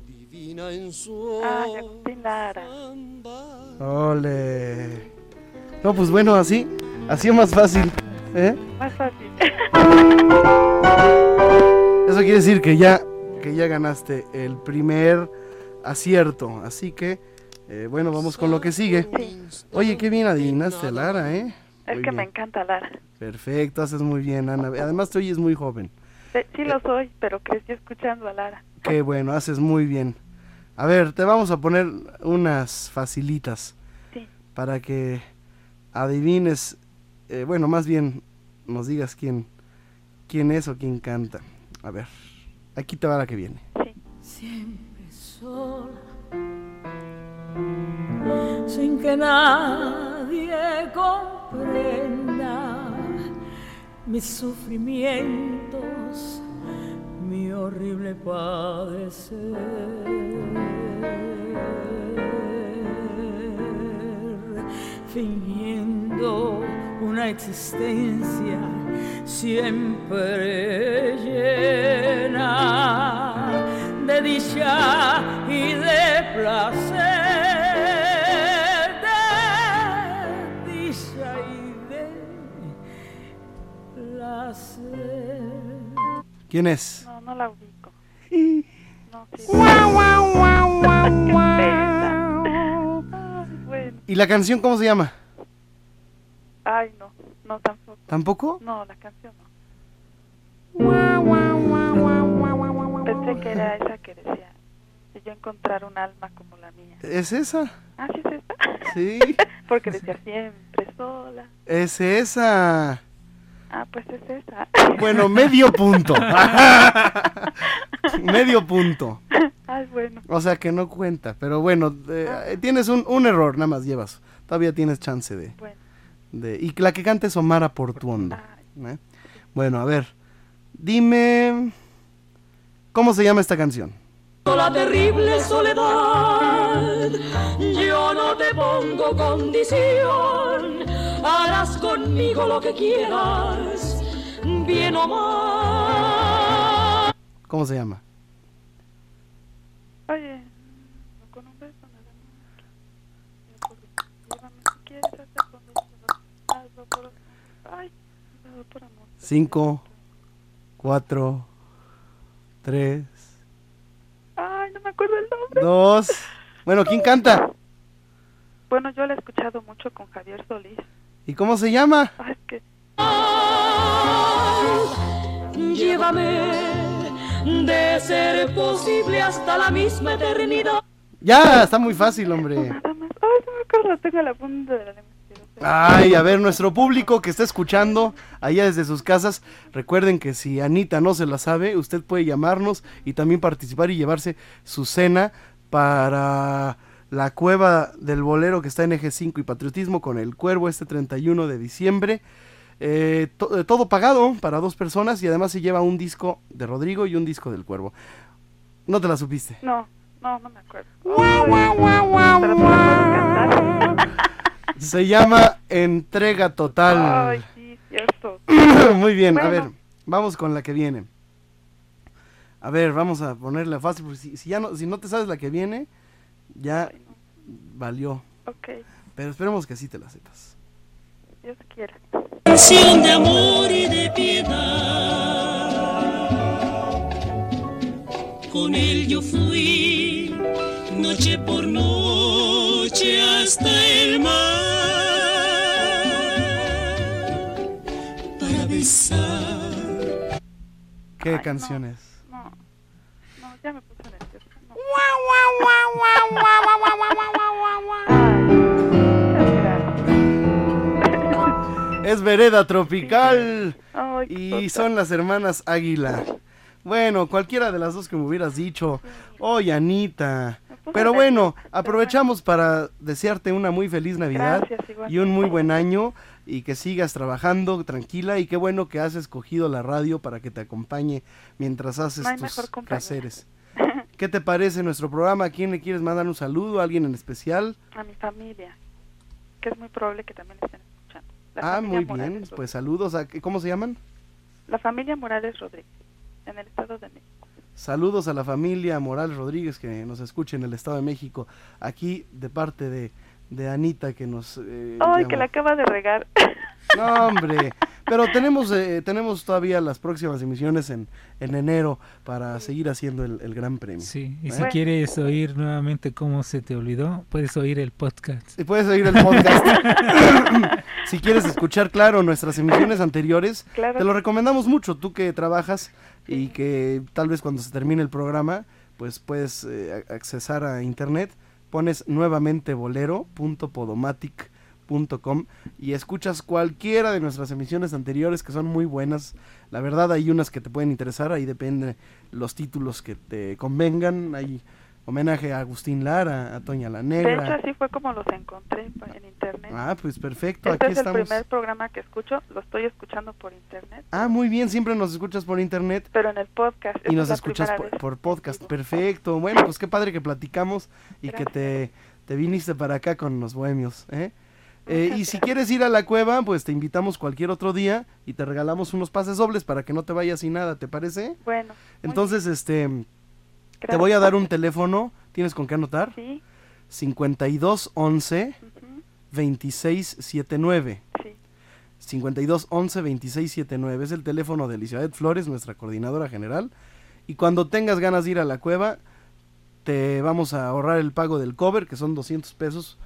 Divina en su Ah, de Agustín Lara. Ole. No, pues bueno, así, así es más fácil. ¿eh? Más fácil. Eso quiere decir que ya, que ya ganaste el primer acierto. Así que, eh, bueno, vamos con lo que sigue. Oye, qué bien adivinaste, Lara, ¿eh? Es Muy que bien. me encanta Lara. Perfecto, haces muy bien, Ana. Además, tú oyes muy joven. Sí, sí lo soy, pero crecí escuchando a Lara. Qué bueno, haces muy bien. A ver, te vamos a poner unas facilitas Sí. para que adivines, eh, bueno, más bien nos digas quién, quién es o quién canta. A ver, aquí te va la que viene. Siempre sola, sin que nadie comprenda mis sufrimientos, mi horrible padecer, fingiendo una existencia siempre llena de dicha y de placer, ¿Quién es? No, no la ubico. No, sí. ¿Y la canción cómo se llama? Ay, no, no tampoco. ¿Tampoco? No, la canción no. Pensé que era esa que decía, si yo encontrar un alma como la mía. ¿Es esa? Ah, sí es esa. Sí. Porque decía siempre sola. Es esa. Ah, pues es esa. Bueno, medio punto. medio punto. Ay, bueno. O sea que no cuenta. Pero bueno, eh, tienes un, un error, nada más llevas. Todavía tienes chance de. Bueno. de y la que cante es Omara Portuondo. ¿eh? Bueno, a ver. Dime. ¿Cómo se llama esta canción? La terrible soledad, yo no te pongo condición, harás conmigo lo que quieras, bien o mal. ¿Cómo se llama? Oye, no con un beso nada más. Llévame si quieres hasta con dos hazlo por... Ay, hazlo por amor. Cinco, cuatro, tres, Ay, no me acuerdo el nombre. dos. Bueno, ¿quién canta? Bueno, yo la he escuchado mucho con Javier Solís. ¿Y cómo se llama? Ay, es que... Llévame, de ser posible hasta la misma eternidad. Ya, está muy fácil, hombre. Ay, no me acuerdo, tengo la punta de la lengua. Ay, a ver, nuestro público que está escuchando allá desde sus casas, recuerden que si Anita no se la sabe, usted puede llamarnos y también participar y llevarse su cena para la cueva del bolero que está en Eje 5 y Patriotismo con el Cuervo este 31 de diciembre. Eh, to- eh, todo pagado para dos personas y además se lleva un disco de Rodrigo y un disco del Cuervo. No te la supiste. No, no, no me acuerdo. Se llama Entrega Total. Ay, sí, cierto. Muy bien, a ver, vamos con la que viene. A ver, vamos a ponerla fácil, porque si, si ya no, si no te sabes la que viene, ya valió. Ok, Pero esperemos que sí te la sepas. Dios quiera. Canción de amor y de piedad. Con él yo fui noche por noche hasta el mar para besar. ¿Qué canciones? No, no, ya me. No. Es Vereda Tropical y son las hermanas Águila. Bueno, cualquiera de las dos que me hubieras dicho. Oye, Anita. Pero bueno, aprovechamos para desearte una muy feliz Navidad Gracias, y un muy buen año y que sigas trabajando tranquila y qué bueno que has escogido la radio para que te acompañe mientras haces No tus quehaceres. ¿Qué te parece nuestro programa? ¿A quién le quieres mandar un saludo? ¿A alguien en especial? A mi familia, que es muy probable que también estén escuchando. La ah, muy Morales bien. Rodríguez. Pues saludos. A, ¿Cómo se llaman? La familia Morales Rodríguez, en el Estado de México. Saludos a la familia Morales Rodríguez que nos escucha en el Estado de México. Aquí de parte de, de Anita que nos... eh, Ay, llama. que la acaba de regar. No, hombre. Pero tenemos, eh, tenemos todavía las próximas emisiones en, en enero para seguir haciendo el, el Gran Premio. Sí, y ¿Eh? si quieres oír nuevamente cómo se te olvidó, puedes oír el podcast. Y puedes oír el podcast. si quieres escuchar, claro, nuestras emisiones anteriores, Claro. te lo recomendamos mucho. Tú que trabajas y que tal vez cuando se termine el programa, pues puedes eh, accesar a internet, pones nuevamente bolero.podomatic.com y escuchas cualquiera de nuestras emisiones anteriores que son muy buenas. La verdad hay unas que te pueden interesar, ahí depende los títulos que te convengan. Hay homenaje a Agustín Lara, a Toña la De hecho, Negra. así fue como los encontré en internet. Ah, pues perfecto, este aquí es el estamos. primer programa que escucho, lo estoy escuchando por internet, Ah, muy bien, siempre nos escuchas por internet pero en el podcast. y nos escuchas por podcast. Perfecto. Bueno, pues qué padre que platicamos y que te, te viniste para acá con los bohemios. ¿eh? Eh, y si quieres ir a la cueva, pues te invitamos cualquier otro día y te regalamos unos pases dobles para que no te vayas sin nada, ¿te parece? Bueno, Entonces, este, te voy a dar un teléfono. ¿Tienes con qué anotar? Sí. 5211 2679. Sí. 5211 2679 es el teléfono de Elizabeth Flores, nuestra coordinadora general. Y cuando tengas ganas de ir a la cueva, te vamos a ahorrar el pago del cover, que son 200 pesos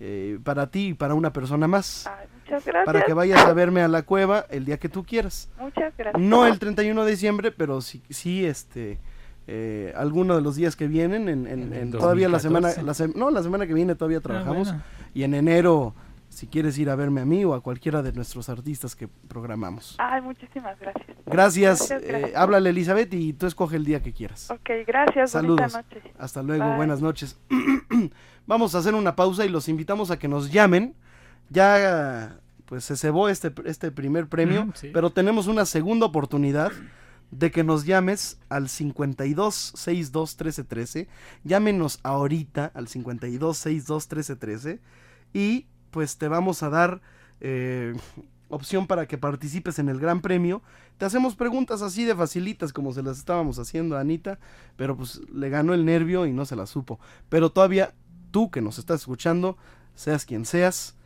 eh, para ti y para una persona más. muchas gracias. Para que vayas a verme a la cueva el día que tú quieras. Muchas gracias. No el 31 de diciembre, pero sí, sí este, eh, alguno de los días que vienen, en, en- en todavía la semana, 2014. la sem- no, la semana que viene todavía trabajamos. bueno. Y en enero, si quieres ir a verme a mí o a cualquiera de nuestros artistas que programamos. Ay, muchísimas gracias. Gracias, Muchas eh, gracias. háblale Elizabeth y tú escoge el día que quieras. Ok, gracias. Saludos. Noche. Hasta luego, Bye. buenas noches. Vamos a hacer una pausa y los invitamos a que nos llamen. Ya pues se cebó este, este primer premio, Ujú, sí. pero tenemos una segunda oportunidad de que nos llames al 52 62 13 13. Llámenos ahorita al 52 62 13 13 y pues te vamos a dar eh, opción para que participes en el gran premio. Te hacemos preguntas así de facilitas como se las estábamos haciendo a Anita, pero pues le ganó el nervio y no se la supo. Pero todavía tú que nos estás escuchando, seas quien seas,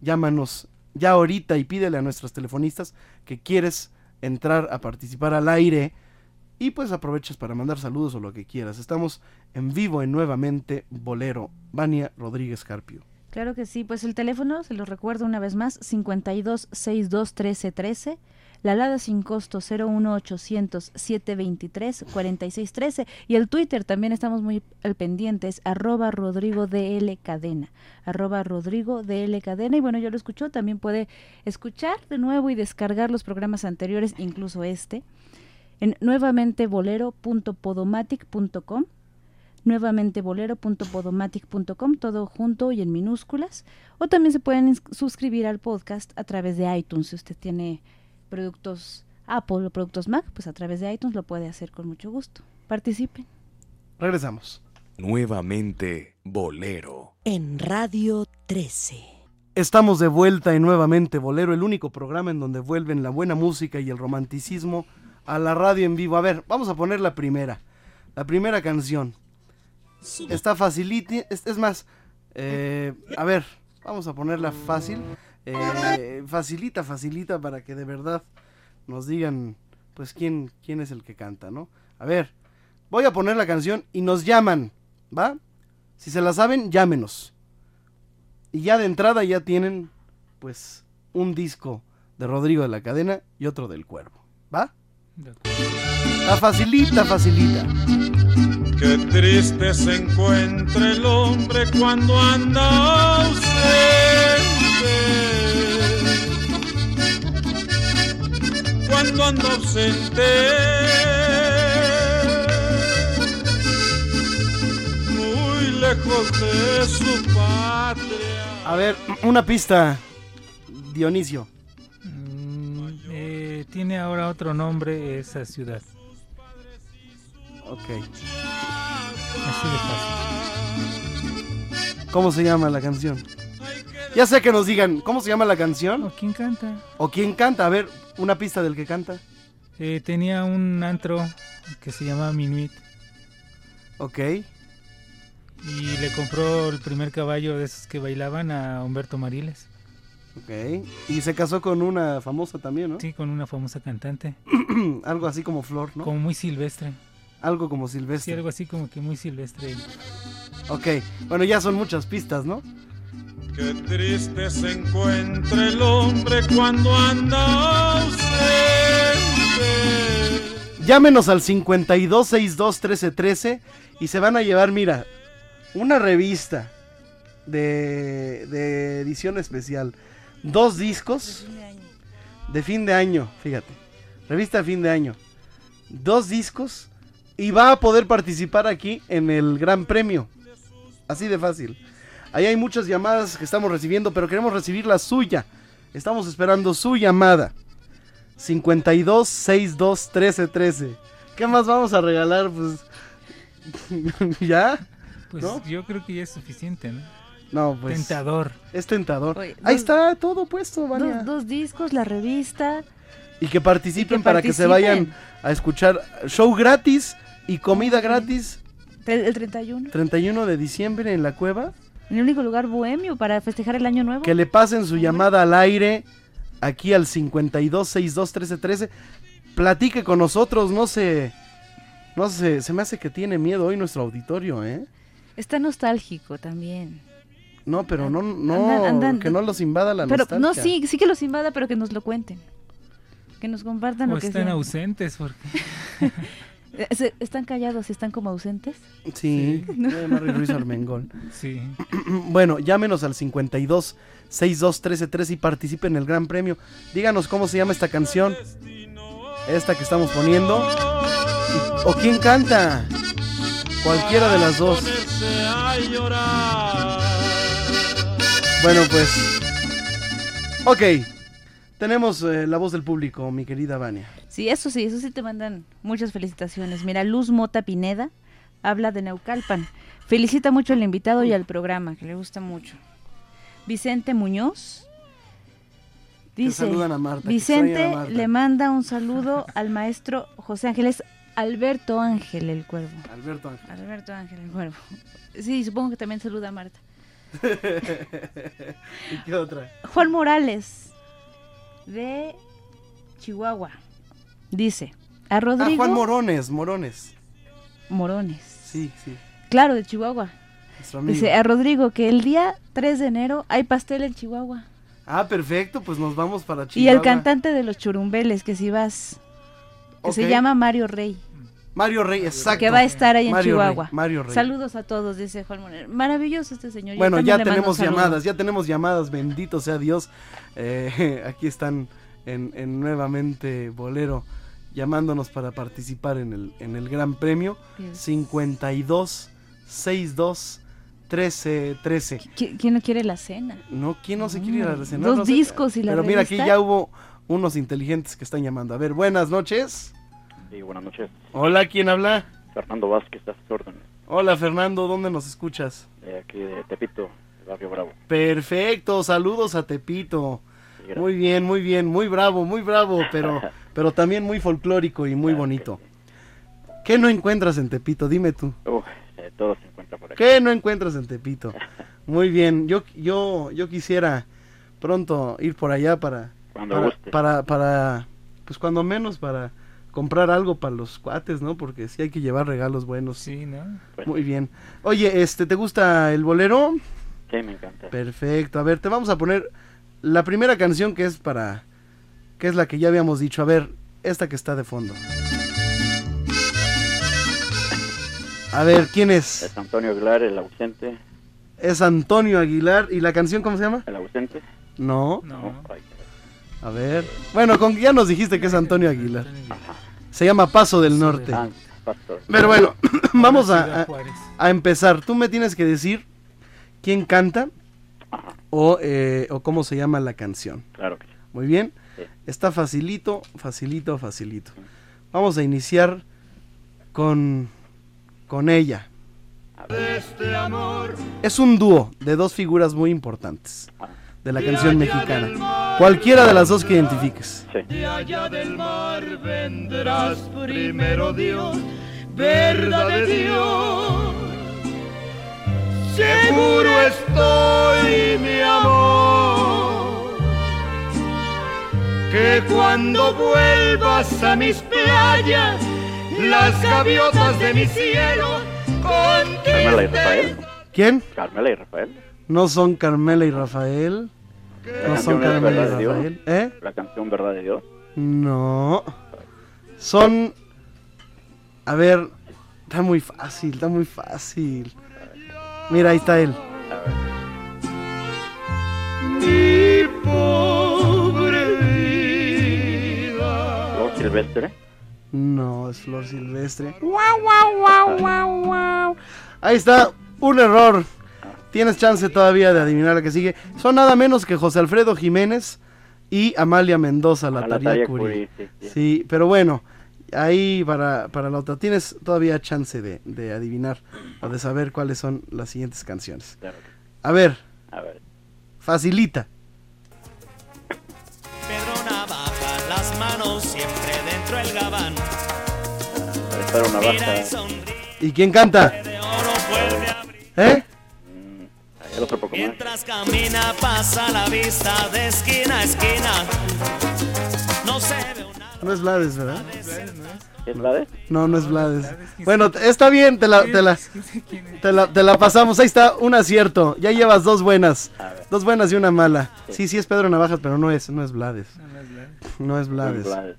llámanos ya ahorita y pídele a nuestros telefonistas que quieres entrar a participar al aire y pues aprovechas para mandar saludos o lo que quieras. Estamos en vivo en nuevamente Bolero, Vania Rodríguez Carpio. Claro que sí, pues el teléfono, se lo recuerdo una vez más, 52 62 13 13, la alada sin costo 01800 723 46 13 y el Twitter también estamos muy al pendiente, es arroba Rodrigo DL Cadena, arroba Rodrigo DL Cadena y bueno, yo lo escucho, también puede escuchar de nuevo y descargar los programas anteriores, incluso este, en nuevamentebolero.podomatic.com nuevamente bolero.podomatic.com, todo junto y en minúsculas. O también se pueden suscribir al podcast a través de iTunes. Si usted tiene productos Apple o productos Mac, pues a través de iTunes lo puede hacer con mucho gusto. Participen. Regresamos. Nuevamente Bolero. En Radio 13. Estamos de vuelta en nuevamente Bolero, el único programa en donde vuelven la buena música y el romanticismo a la radio en vivo. A ver, vamos a poner la primera. La primera canción. Está facilita. Es, es más, eh, a ver, vamos a ponerla fácil. Eh, facilita, facilita para que de verdad nos digan, pues, quién, quién es el que canta, ¿no? A ver, voy a poner la canción y nos llaman, ¿va? Si se la saben, llámenos. Y ya de entrada ya tienen, pues, un disco de Rodrigo de la Cadena y otro del Cuervo. ¿Va? La facilita, facilita. Qué triste se encuentra el hombre cuando anda ausente. Cuando anda ausente. Muy lejos de su patria. A ver, una pista, Dionisio. Eh, tiene ahora otro nombre esa ciudad. Ok. Así de fácil. ¿Cómo se llama la canción? Ya sé que nos digan, ¿cómo se llama la canción? ¿O quién canta? ¿O quién canta? A ver, una pista del que canta. Eh, tenía un antro que se llamaba Minuit Ok. y le compró el primer caballo de esos que bailaban a Humberto Mariles. Ok. Y se casó con una famosa también, ¿no? Sí, con una famosa cantante. algo así como Flor, ¿no? Como muy silvestre. Algo como Sí, Silvestre. algo así como que muy silvestre. Ok. Bueno, ya son muchas pistas, ¿no? Qué triste se encuentra el hombre cuando anda ausente. Llámenos al 52621313 y se van a llevar, mira, una revista de, de edición especial, dos discos de fin de año, fíjate, revista de fin de año, dos discos y va a poder participar aquí en el Gran Premio. Así de fácil. Ahí hay muchas llamadas que estamos recibiendo, pero queremos recibir la suya. Estamos esperando su llamada. 52 62 13 13. ¿Qué más vamos a regalar? Pues. ¿Ya? Pues ¿No? yo creo que ya es suficiente, ¿no? No, pues. Tentador. Es tentador. Oye, Ahí dos- está todo puesto, Vania. Dos, dos discos, la revista. Y que participen Y que para que se vayan a escuchar show gratis y comida gratis. El, el 31. 31 de diciembre en la cueva. En el único lugar bohemio para festejar el año nuevo. Que le pasen su llamada al aire aquí al 52 62 13 13. Platique con nosotros, no sé. No sé, se me hace que tiene miedo hoy nuestro auditorio, ¿eh? Está nostálgico también. No, pero no, no, Andan- andan- que no los invada la pero nostalgia. no, sí, sí que los invada, pero que nos lo cuenten. Que nos compartan O lo que están sea. ausentes porque ¿Están callados y están como ausentes? Sí, eh, Mary Ruiz Armengol. Sí. bueno, llámenos al 52 62 13 13 y participen en el Gran Premio. Díganos cómo se llama esta canción. Esta que estamos poniendo. ¿O quién canta? Cualquiera de las dos. Bueno, pues. Ok. Tenemos eh, la voz del público, mi querida Vania. Sí, eso sí, eso sí te mandan muchas felicitaciones. Mira, Luz Mota Pineda habla de Neucalpan. Felicita mucho al invitado y al programa, que le gusta mucho. Vicente Muñoz dice, a Marta, Vicente extrañan a Marta. le manda un saludo al maestro José Ángeles Alberto Ángel el Cuervo. Alberto Ángel. Alberto Ángel el Cuervo. Sí, supongo que también saluda a Marta. ¿Y qué otra? Juan Morales de Chihuahua dice a Ah, Rodrigo Juan Morones, Morones. Morones. Sí, sí. Claro, de Chihuahua. Dice a Rodrigo que el día 3 de enero hay pastel en Chihuahua. Ah, perfecto, pues nos vamos para Y Chihuahua. el cantante de los churumbeles, que si vas, que se llama Mario Rey, Mario Rey, exacto. que va a estar ahí en Rey, Chihuahua. Mario Rey. Saludos a todos, dice Juan Moreno. Maravilloso este señor. Bueno, ya tenemos llamadas, ya tenemos llamadas, bendito sea Dios. Eh, aquí están en, en nuevamente Bolero llamándonos para participar en el, en el Gran Premio. Yes. 52 62 13 13. ¿Qui- ¿Quién no quiere la cena? No, ¿quién no se quiere ir a la cena? Dos No sé. discos y la Pero mira, aquí ya hubo unos inteligentes que están llamando. A ver, buenas noches. Sí, buenas noches. Hola, ¿quién habla? Fernando Vázquez, a sus órdenes. Hola, Fernando, ¿dónde nos escuchas? De aquí de Tepito, el barrio Bravo. Perfecto, saludos a Tepito. Muy bien, muy bien, muy bravo, muy bravo, pero, pero también muy folclórico y muy bonito. ¿Qué no encuentras en Tepito? Dime tú. Uf, eh, todo se encuentra por aquí. ¿Qué no encuentras en Tepito? Muy bien, yo, yo, yo quisiera pronto ir por allá para, Cuando para, guste. para, para, pues cuando menos para comprar algo para los cuates, ¿no? Porque sí hay que llevar regalos buenos. Sí, ¿no? Muy bien. Oye, este, ¿te gusta el bolero? Sí, me encanta. Perfecto. A ver, te vamos a poner la primera canción que es para. Que es la que ya habíamos dicho. A ver, esta que está de fondo. A ver, ¿quién es? Es Antonio Aguilar, el ausente. Es Antonio Aguilar. ¿Y la canción cómo se llama? El ausente. No. No. A ver. Bueno, con, ya nos dijiste que es Antonio Aguilar. Se llama Paso del Norte. Ah. Pero bueno, vamos a, a- a empezar. Tú me tienes que decir quién canta o, eh, o cómo se llama la canción. Claro que sí. Muy bien. Está facilito, facilito, facilito. Vamos a iniciar con, con ella. Este amor Es un dúo de dos figuras muy importantes de la canción mexicana. Cualquiera de las dos que identifiques. de allá del mar vendrás primero Dios, verdad de Dios. Seguro estoy, mi amor, que cuando vuelvas a mis playas, las gaviotas de mi cielo Carmela y Rafael. ¿Quién? Carmela y Rafael. No son Carmela y Rafael. La No son Carmela y. Rafael. ¿Eh? La canción Verdad de Dios. No. Son. A ver. Está muy fácil, está muy fácil. Mira, ahí está él. Mi pobre Silvestre. No, es Flor Silvestre. Guau, guau, guau, guau, guau. Ahí está, un error. Tienes chance todavía de adivinar la que sigue. Son nada menos que José Alfredo Jiménez y Amalia Mendoza, la A la Taría Taría Curí. Curí, sí, sí. Sí, pero bueno, ahí para, para la otra tienes todavía chance de, de adivinar o de saber cuáles son las siguientes canciones. Claro. A ver, A ver. facilita. Y Navaja. sonríe ¿Y quién canta? ¿Eh? El otro poco más. Mientras camina pasa la vista de esquina a esquina. No se ve una No es Blades, ¿verdad? ¿Es Blades? No, no es Blades. Bueno, está bien, te la, te la, te la, te la pasamos. Ahí está, un acierto. Ya llevas dos buenas. Dos buenas y una mala. Sí, sí es Pedro Navajas, pero no es, no es Blades. No es Blades. Blades,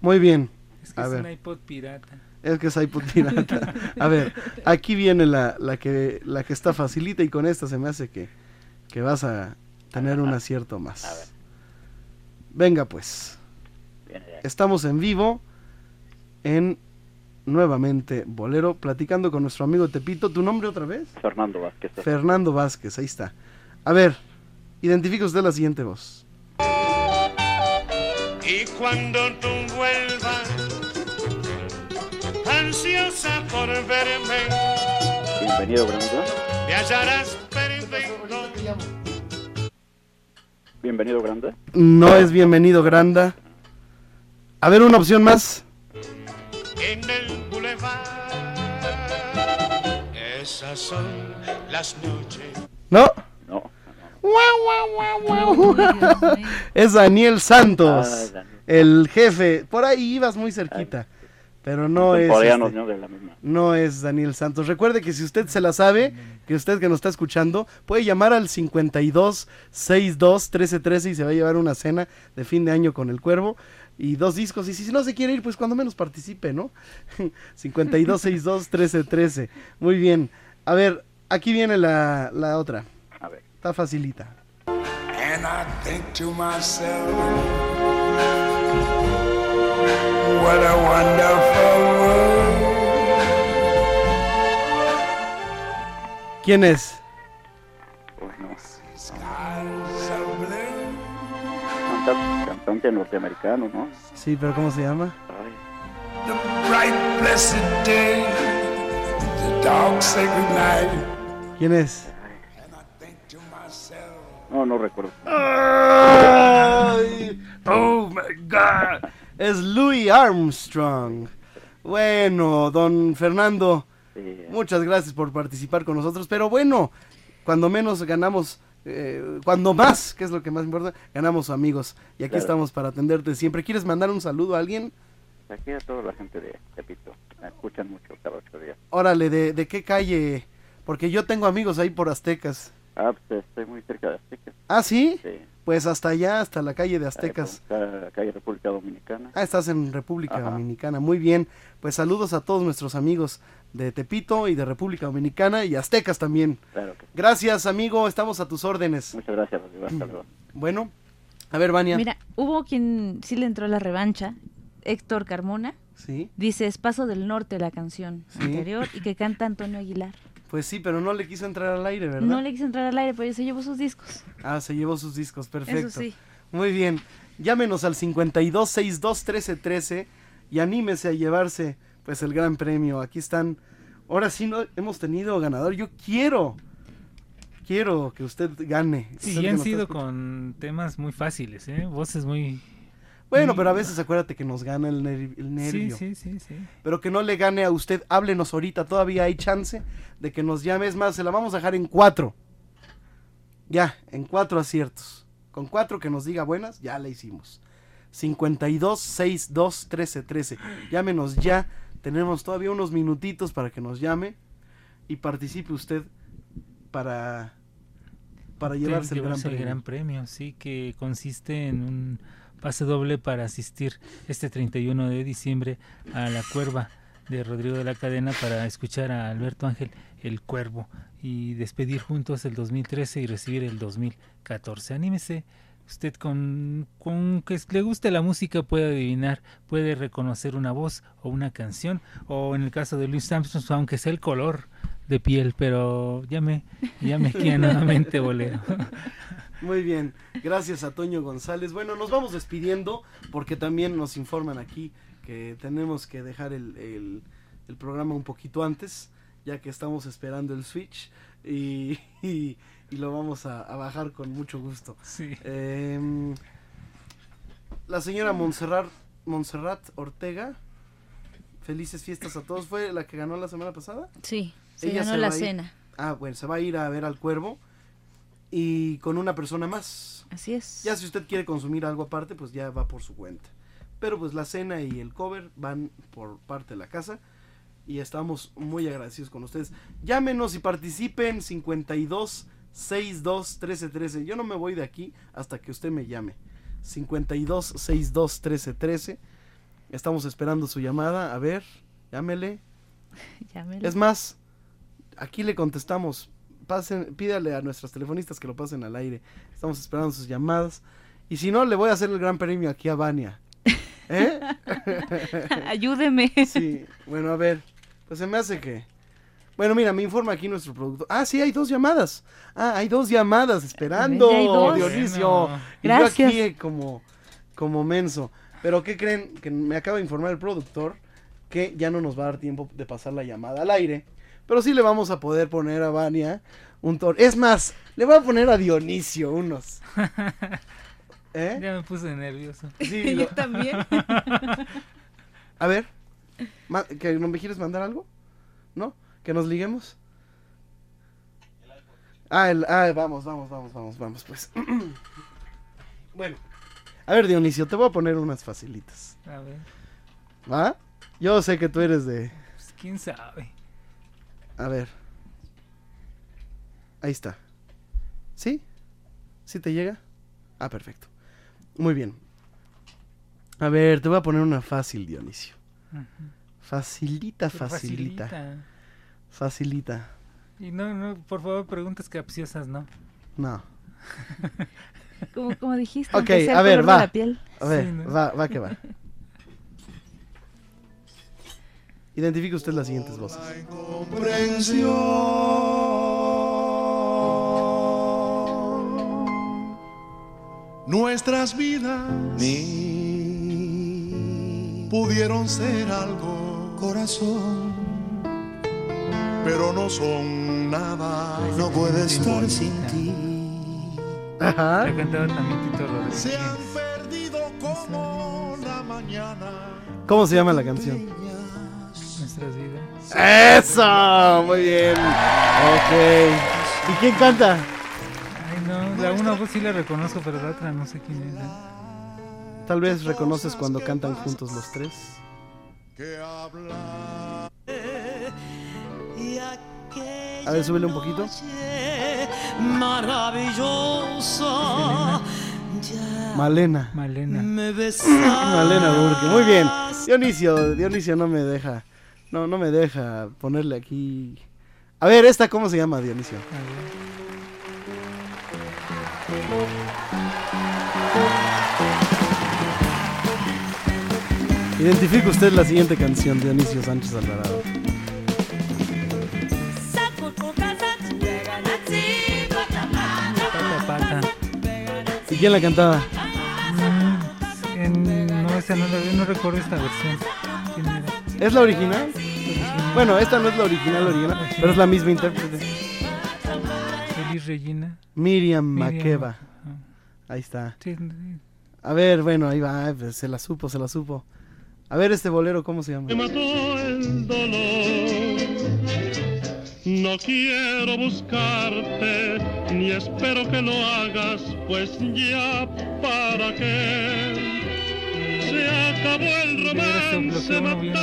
Muy bien. Es que A es ver. un iPod pirata. Es que es pirata. A ver, aquí viene la, la que la que está facilita y con esta se me hace que, que vas a tener un acierto más. Venga pues. Estamos en vivo en nuevamente Bolero platicando con nuestro amigo Tepito. ¿Tu nombre otra vez? Fernando Vázquez. Fernando Vázquez, ahí está. A ver, identifica usted la siguiente voz. Y cuando tú vuelvas, por verme, Bienvenido, Granda. me hallarás perdido. Bienvenido, Granda. No es bienvenido, Granda. A ver, una opción más. En el boulevard, esas son las noches. ¿No? No. es Daniel Santos, Ah, Daniel. el jefe. Por ahí ibas muy cerquita, pero no es. Este, ¿no? De la misma. no es Daniel Santos. Recuerde que si usted se la sabe, que usted que nos está escuchando, puede llamar al 52 62 13 13 y se va a llevar una cena de fin de año con el cuervo y dos discos. Y si no se quiere ir, pues cuando menos participe, ¿no? 52 62 13 13. Muy bien. A ver, aquí viene la, la otra. A ver. Está facilita. And I think to myself, what a wonderful world. ¿Quién es? Are blue. canta- cantante norteamericano, ¿no? Sí, pero ¿cómo se llama? The bright blessed day, the dogs say goodnight. ¿Quién es? No, no recuerdo. Ay, oh my God. Es Louis Armstrong. Bueno, don Fernando, muchas gracias por participar con nosotros. Pero bueno, cuando menos ganamos, eh, cuando más, que es lo que más importa, ganamos amigos. Y aquí Claro. estamos para atenderte siempre. ¿Quieres mandar un saludo a alguien? Aquí a toda la gente de Tepito. Me escuchan mucho cada ocho días. Órale, ¿de, de qué calle? Porque yo tengo amigos ahí por Aztecas. Ah, pues estoy muy cerca de Aztecas. ¿Ah, sí? Sí. Pues hasta allá, hasta la calle de Aztecas. Acá, calle República Dominicana. Ah, estás en República Ajá. Dominicana. Muy bien. Pues saludos a todos nuestros amigos de Tepito y de República Dominicana y Aztecas también. Claro que sí. Gracias, amigo. Estamos a tus órdenes. Muchas gracias, Rodrigo. Hasta luego. Bueno, a ver, Vania. Mira, hubo quien sí le entró la revancha, Héctor Carmona. Sí. Dice, es Paso del Norte la canción Sí. anterior y que canta Antonio Aguilar. Pues sí, pero no le quiso entrar al aire, ¿verdad? No le quiso entrar al aire, pero se llevó sus discos. Ah, se llevó sus discos, perfecto. Eso sí. Muy bien. Llámenos al 52 62 13 13 y anímese a llevarse pues el gran premio. Aquí están. Ahora sí no hemos tenido ganador. Yo quiero quiero que usted gane. Sí, Usted y que han sido con temas muy fáciles, ¿eh? Voces muy... Bueno, muy- pero a veces acuérdate que nos gana el, ner- el nervio. Sí, sí, sí, sí. Pero que no le gane a usted. Háblenos ahorita. Todavía hay chance de que nos llame. Es más, se la vamos a dejar en cuatro. Ya, en cuatro aciertos. Con cuatro que nos diga buenas, ya la hicimos. 52 62 13 13. Llámenos ya. Tenemos todavía unos minutitos para que nos llame y participe usted para para llevarse el gran Llevarse el premio. gran premio, sí, que consiste en un pase doble para asistir este 31 de diciembre a la Cuerva de Rodrigo de la Cadena para escuchar a Alberto Ángel el Cuervo y despedir juntos el 2013 y recibir el 2014. Anímese, Usted con, con que le guste la música puede adivinar, puede reconocer una voz o una canción, o en el caso de Luis Armstrong, aunque sea el color de piel, pero llame, llame aquí a nuevamente bolero. Muy bien, gracias a Toño González. Bueno, nos vamos despidiendo porque también nos informan aquí que tenemos que dejar el, el- el programa un poquito antes, ya que estamos esperando el switch y, y- y lo vamos a, a bajar con mucho gusto. Sí. Em, la señora Montserrat, Montserrat Ortega, felices fiestas a todos, ¿fue la que ganó la semana pasada? Sí, se Ella ganó va la ir- cena. Ah, bueno, se va a ir a ver al cuervo y con una persona más. Así es. Ya si usted quiere consumir algo aparte, pues ya va por su cuenta. Pero pues la cena y el cover van por parte de la casa y estamos muy agradecidos con ustedes. Llámenos y participen 52 62 13 13. Yo no me voy de aquí hasta que usted me llame. 52 62 13 13. Estamos esperando su llamada. A ver, llámele. Llámele. Es más, aquí le contestamos. Pasen, pídale a nuestros telefonistas que lo pasen al aire. Estamos esperando sus llamadas. Y si no, le voy a hacer el gran premio aquí a Vania. ¿Eh? Ayúdeme. Sí, bueno, a ver. Pues se me hace que. Bueno, mira, me informa aquí nuestro productor. Ah, sí, hay dos llamadas. Ah, hay dos llamadas esperando, Ya hay dos. Dionisio. Bueno. Y yo Gracias. aquí eh, como, como menso. Pero ¿qué creen? Que me acaba de informar el productor que ya no nos va a dar tiempo de pasar la llamada al aire. Pero sí le vamos a poder poner a Vania un tono. Es más, le voy a poner a Dionisio unos. ¿Eh? Ya me puse nervioso. Sí, Yo lo- también. A ver, ¿que no me quieres mandar algo? ¿No? ¿Que nos liguemos? Ah, el, ah, vamos, vamos, vamos, vamos, vamos, pues. bueno, a ver, Dionisio, te voy a poner unas facilitas. A ver, ¿Va? Yo sé que tú eres de. pues quién sabe. A ver. Ahí está. ¿Sí? ¿Sí te llega? Ah, perfecto. Muy bien. A ver, te voy a poner una fácil, Dionisio. Facilita, Pero facilita. facilita. Facilita. Y no, no, por favor, preguntas capciosas, ¿no? No. Como, como dijiste, Ok, a ver, va. la piel. A ver, Sí, ¿no? va, va que va. Identifique usted las siguientes voces. comprensión. Nuestras vidas pudieron ser algo, corazón, pero no son nada. No puede estar sin ti. Ajá. La cantaba también Tito Rodríguez. Se han perdido como la mañana. ¿Cómo se llama la canción? Nuestras vidas. ¡Eso! Muy bien. Ok. ¿Y quién canta? Ay, no, la una voz sí la reconozco, pero la otra no sé quién es. ¿eh? Tal vez reconoces cuando cantan juntos los tres. A ver, súbele un poquito. Maravillosa. Malena. Malena. Malena Burke. Muy bien. Dionisio, Dionisio no me deja. No, no me deja ponerle aquí. A ver, esta cómo se llama, Dionisio. Identifique usted la siguiente canción, Dionisio Sánchez Alvarado. ¿Y quién la cantaba? Mm, en- no, esa no, la- no recuerdo esta versión. ¿Es la original? Bueno, esta no es la original, original, pero es la misma intérprete. Feliz Regina. Miriam Makeba. ajá. Ahí está. A ver, bueno, ahí va, pues, se la supo, se la supo. A ver este bolero, ¿cómo se llama? Me mató el dolor. No quiero buscarte, ni espero que lo hagas, pues ya para qué. Se acabó el romance, mataste.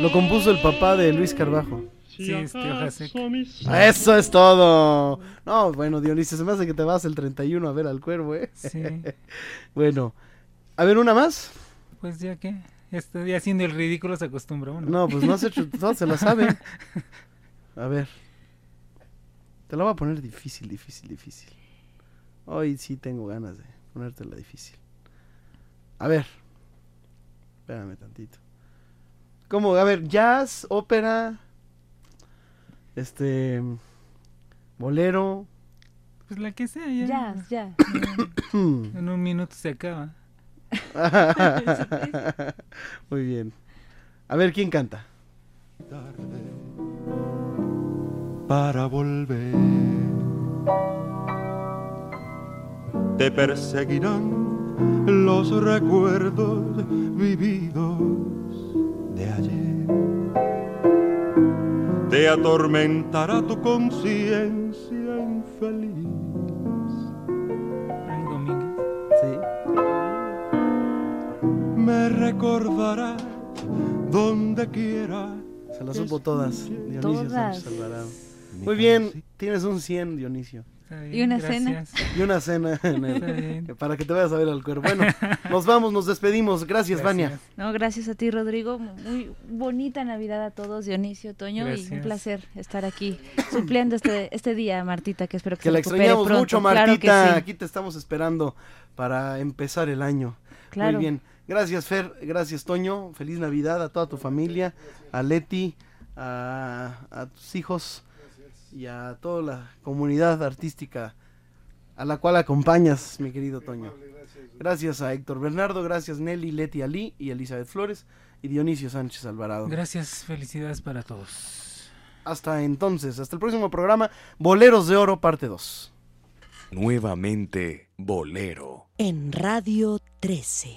Lo compuso el papá de Luis Carbajo. Sí, este hoja seca. Eso es todo. No, bueno, Dionisio, se me hace que te vas el 31 a ver al cuervo, ¿eh? Sí. bueno, a ver, ¿una más? Pues ya que, ya estoy haciendo el ridículo, se acostumbra uno. No, pues no has hecho, todos se la saben. A ver. Te la voy a poner difícil, difícil, difícil. Hoy sí tengo ganas de ponértela difícil. A ver. Espérame tantito. ¿Cómo? A ver, jazz, ópera, este, bolero. Pues la que sea, ya. Jazz, ya. en un minuto se acaba. Muy bien. A ver, ¿quién canta? para volver. Te perseguirán los recuerdos vividos de ayer. Te atormentará tu conciencia infeliz. Me recordarás donde quiera. Se las supo todas. Dionisio Todas. Muy bien, tienes un 100, Dionisio. Y una cena. Y una cena en el- para que te vayas a ver al cuerpo. Bueno, nos vamos, nos despedimos. Gracias, Vania. No, gracias a ti, Rodrigo. Muy bonita Navidad a todos, Dionisio, Toño, y un placer estar aquí supliendo este, este día, Martita, que espero que, Que se la extrañamos pronto. mucho, Claro que Martita. sí. Aquí te estamos esperando para empezar el año. Claro. Muy bien. Gracias, Fer. Gracias, Toño. Feliz Navidad a toda tu familia, a Leti, a, a tus hijos y a toda la comunidad artística a la cual acompañas, mi querido Toño. Gracias a Héctor Bernardo, gracias Nelly, Leti Ali y Elizabeth Flores y Dionisio Sánchez Alvarado. Gracias, felicidades para todos. Hasta entonces, hasta el próximo programa, Boleros de Oro, parte 2. Nuevamente Bolero. En Radio 13.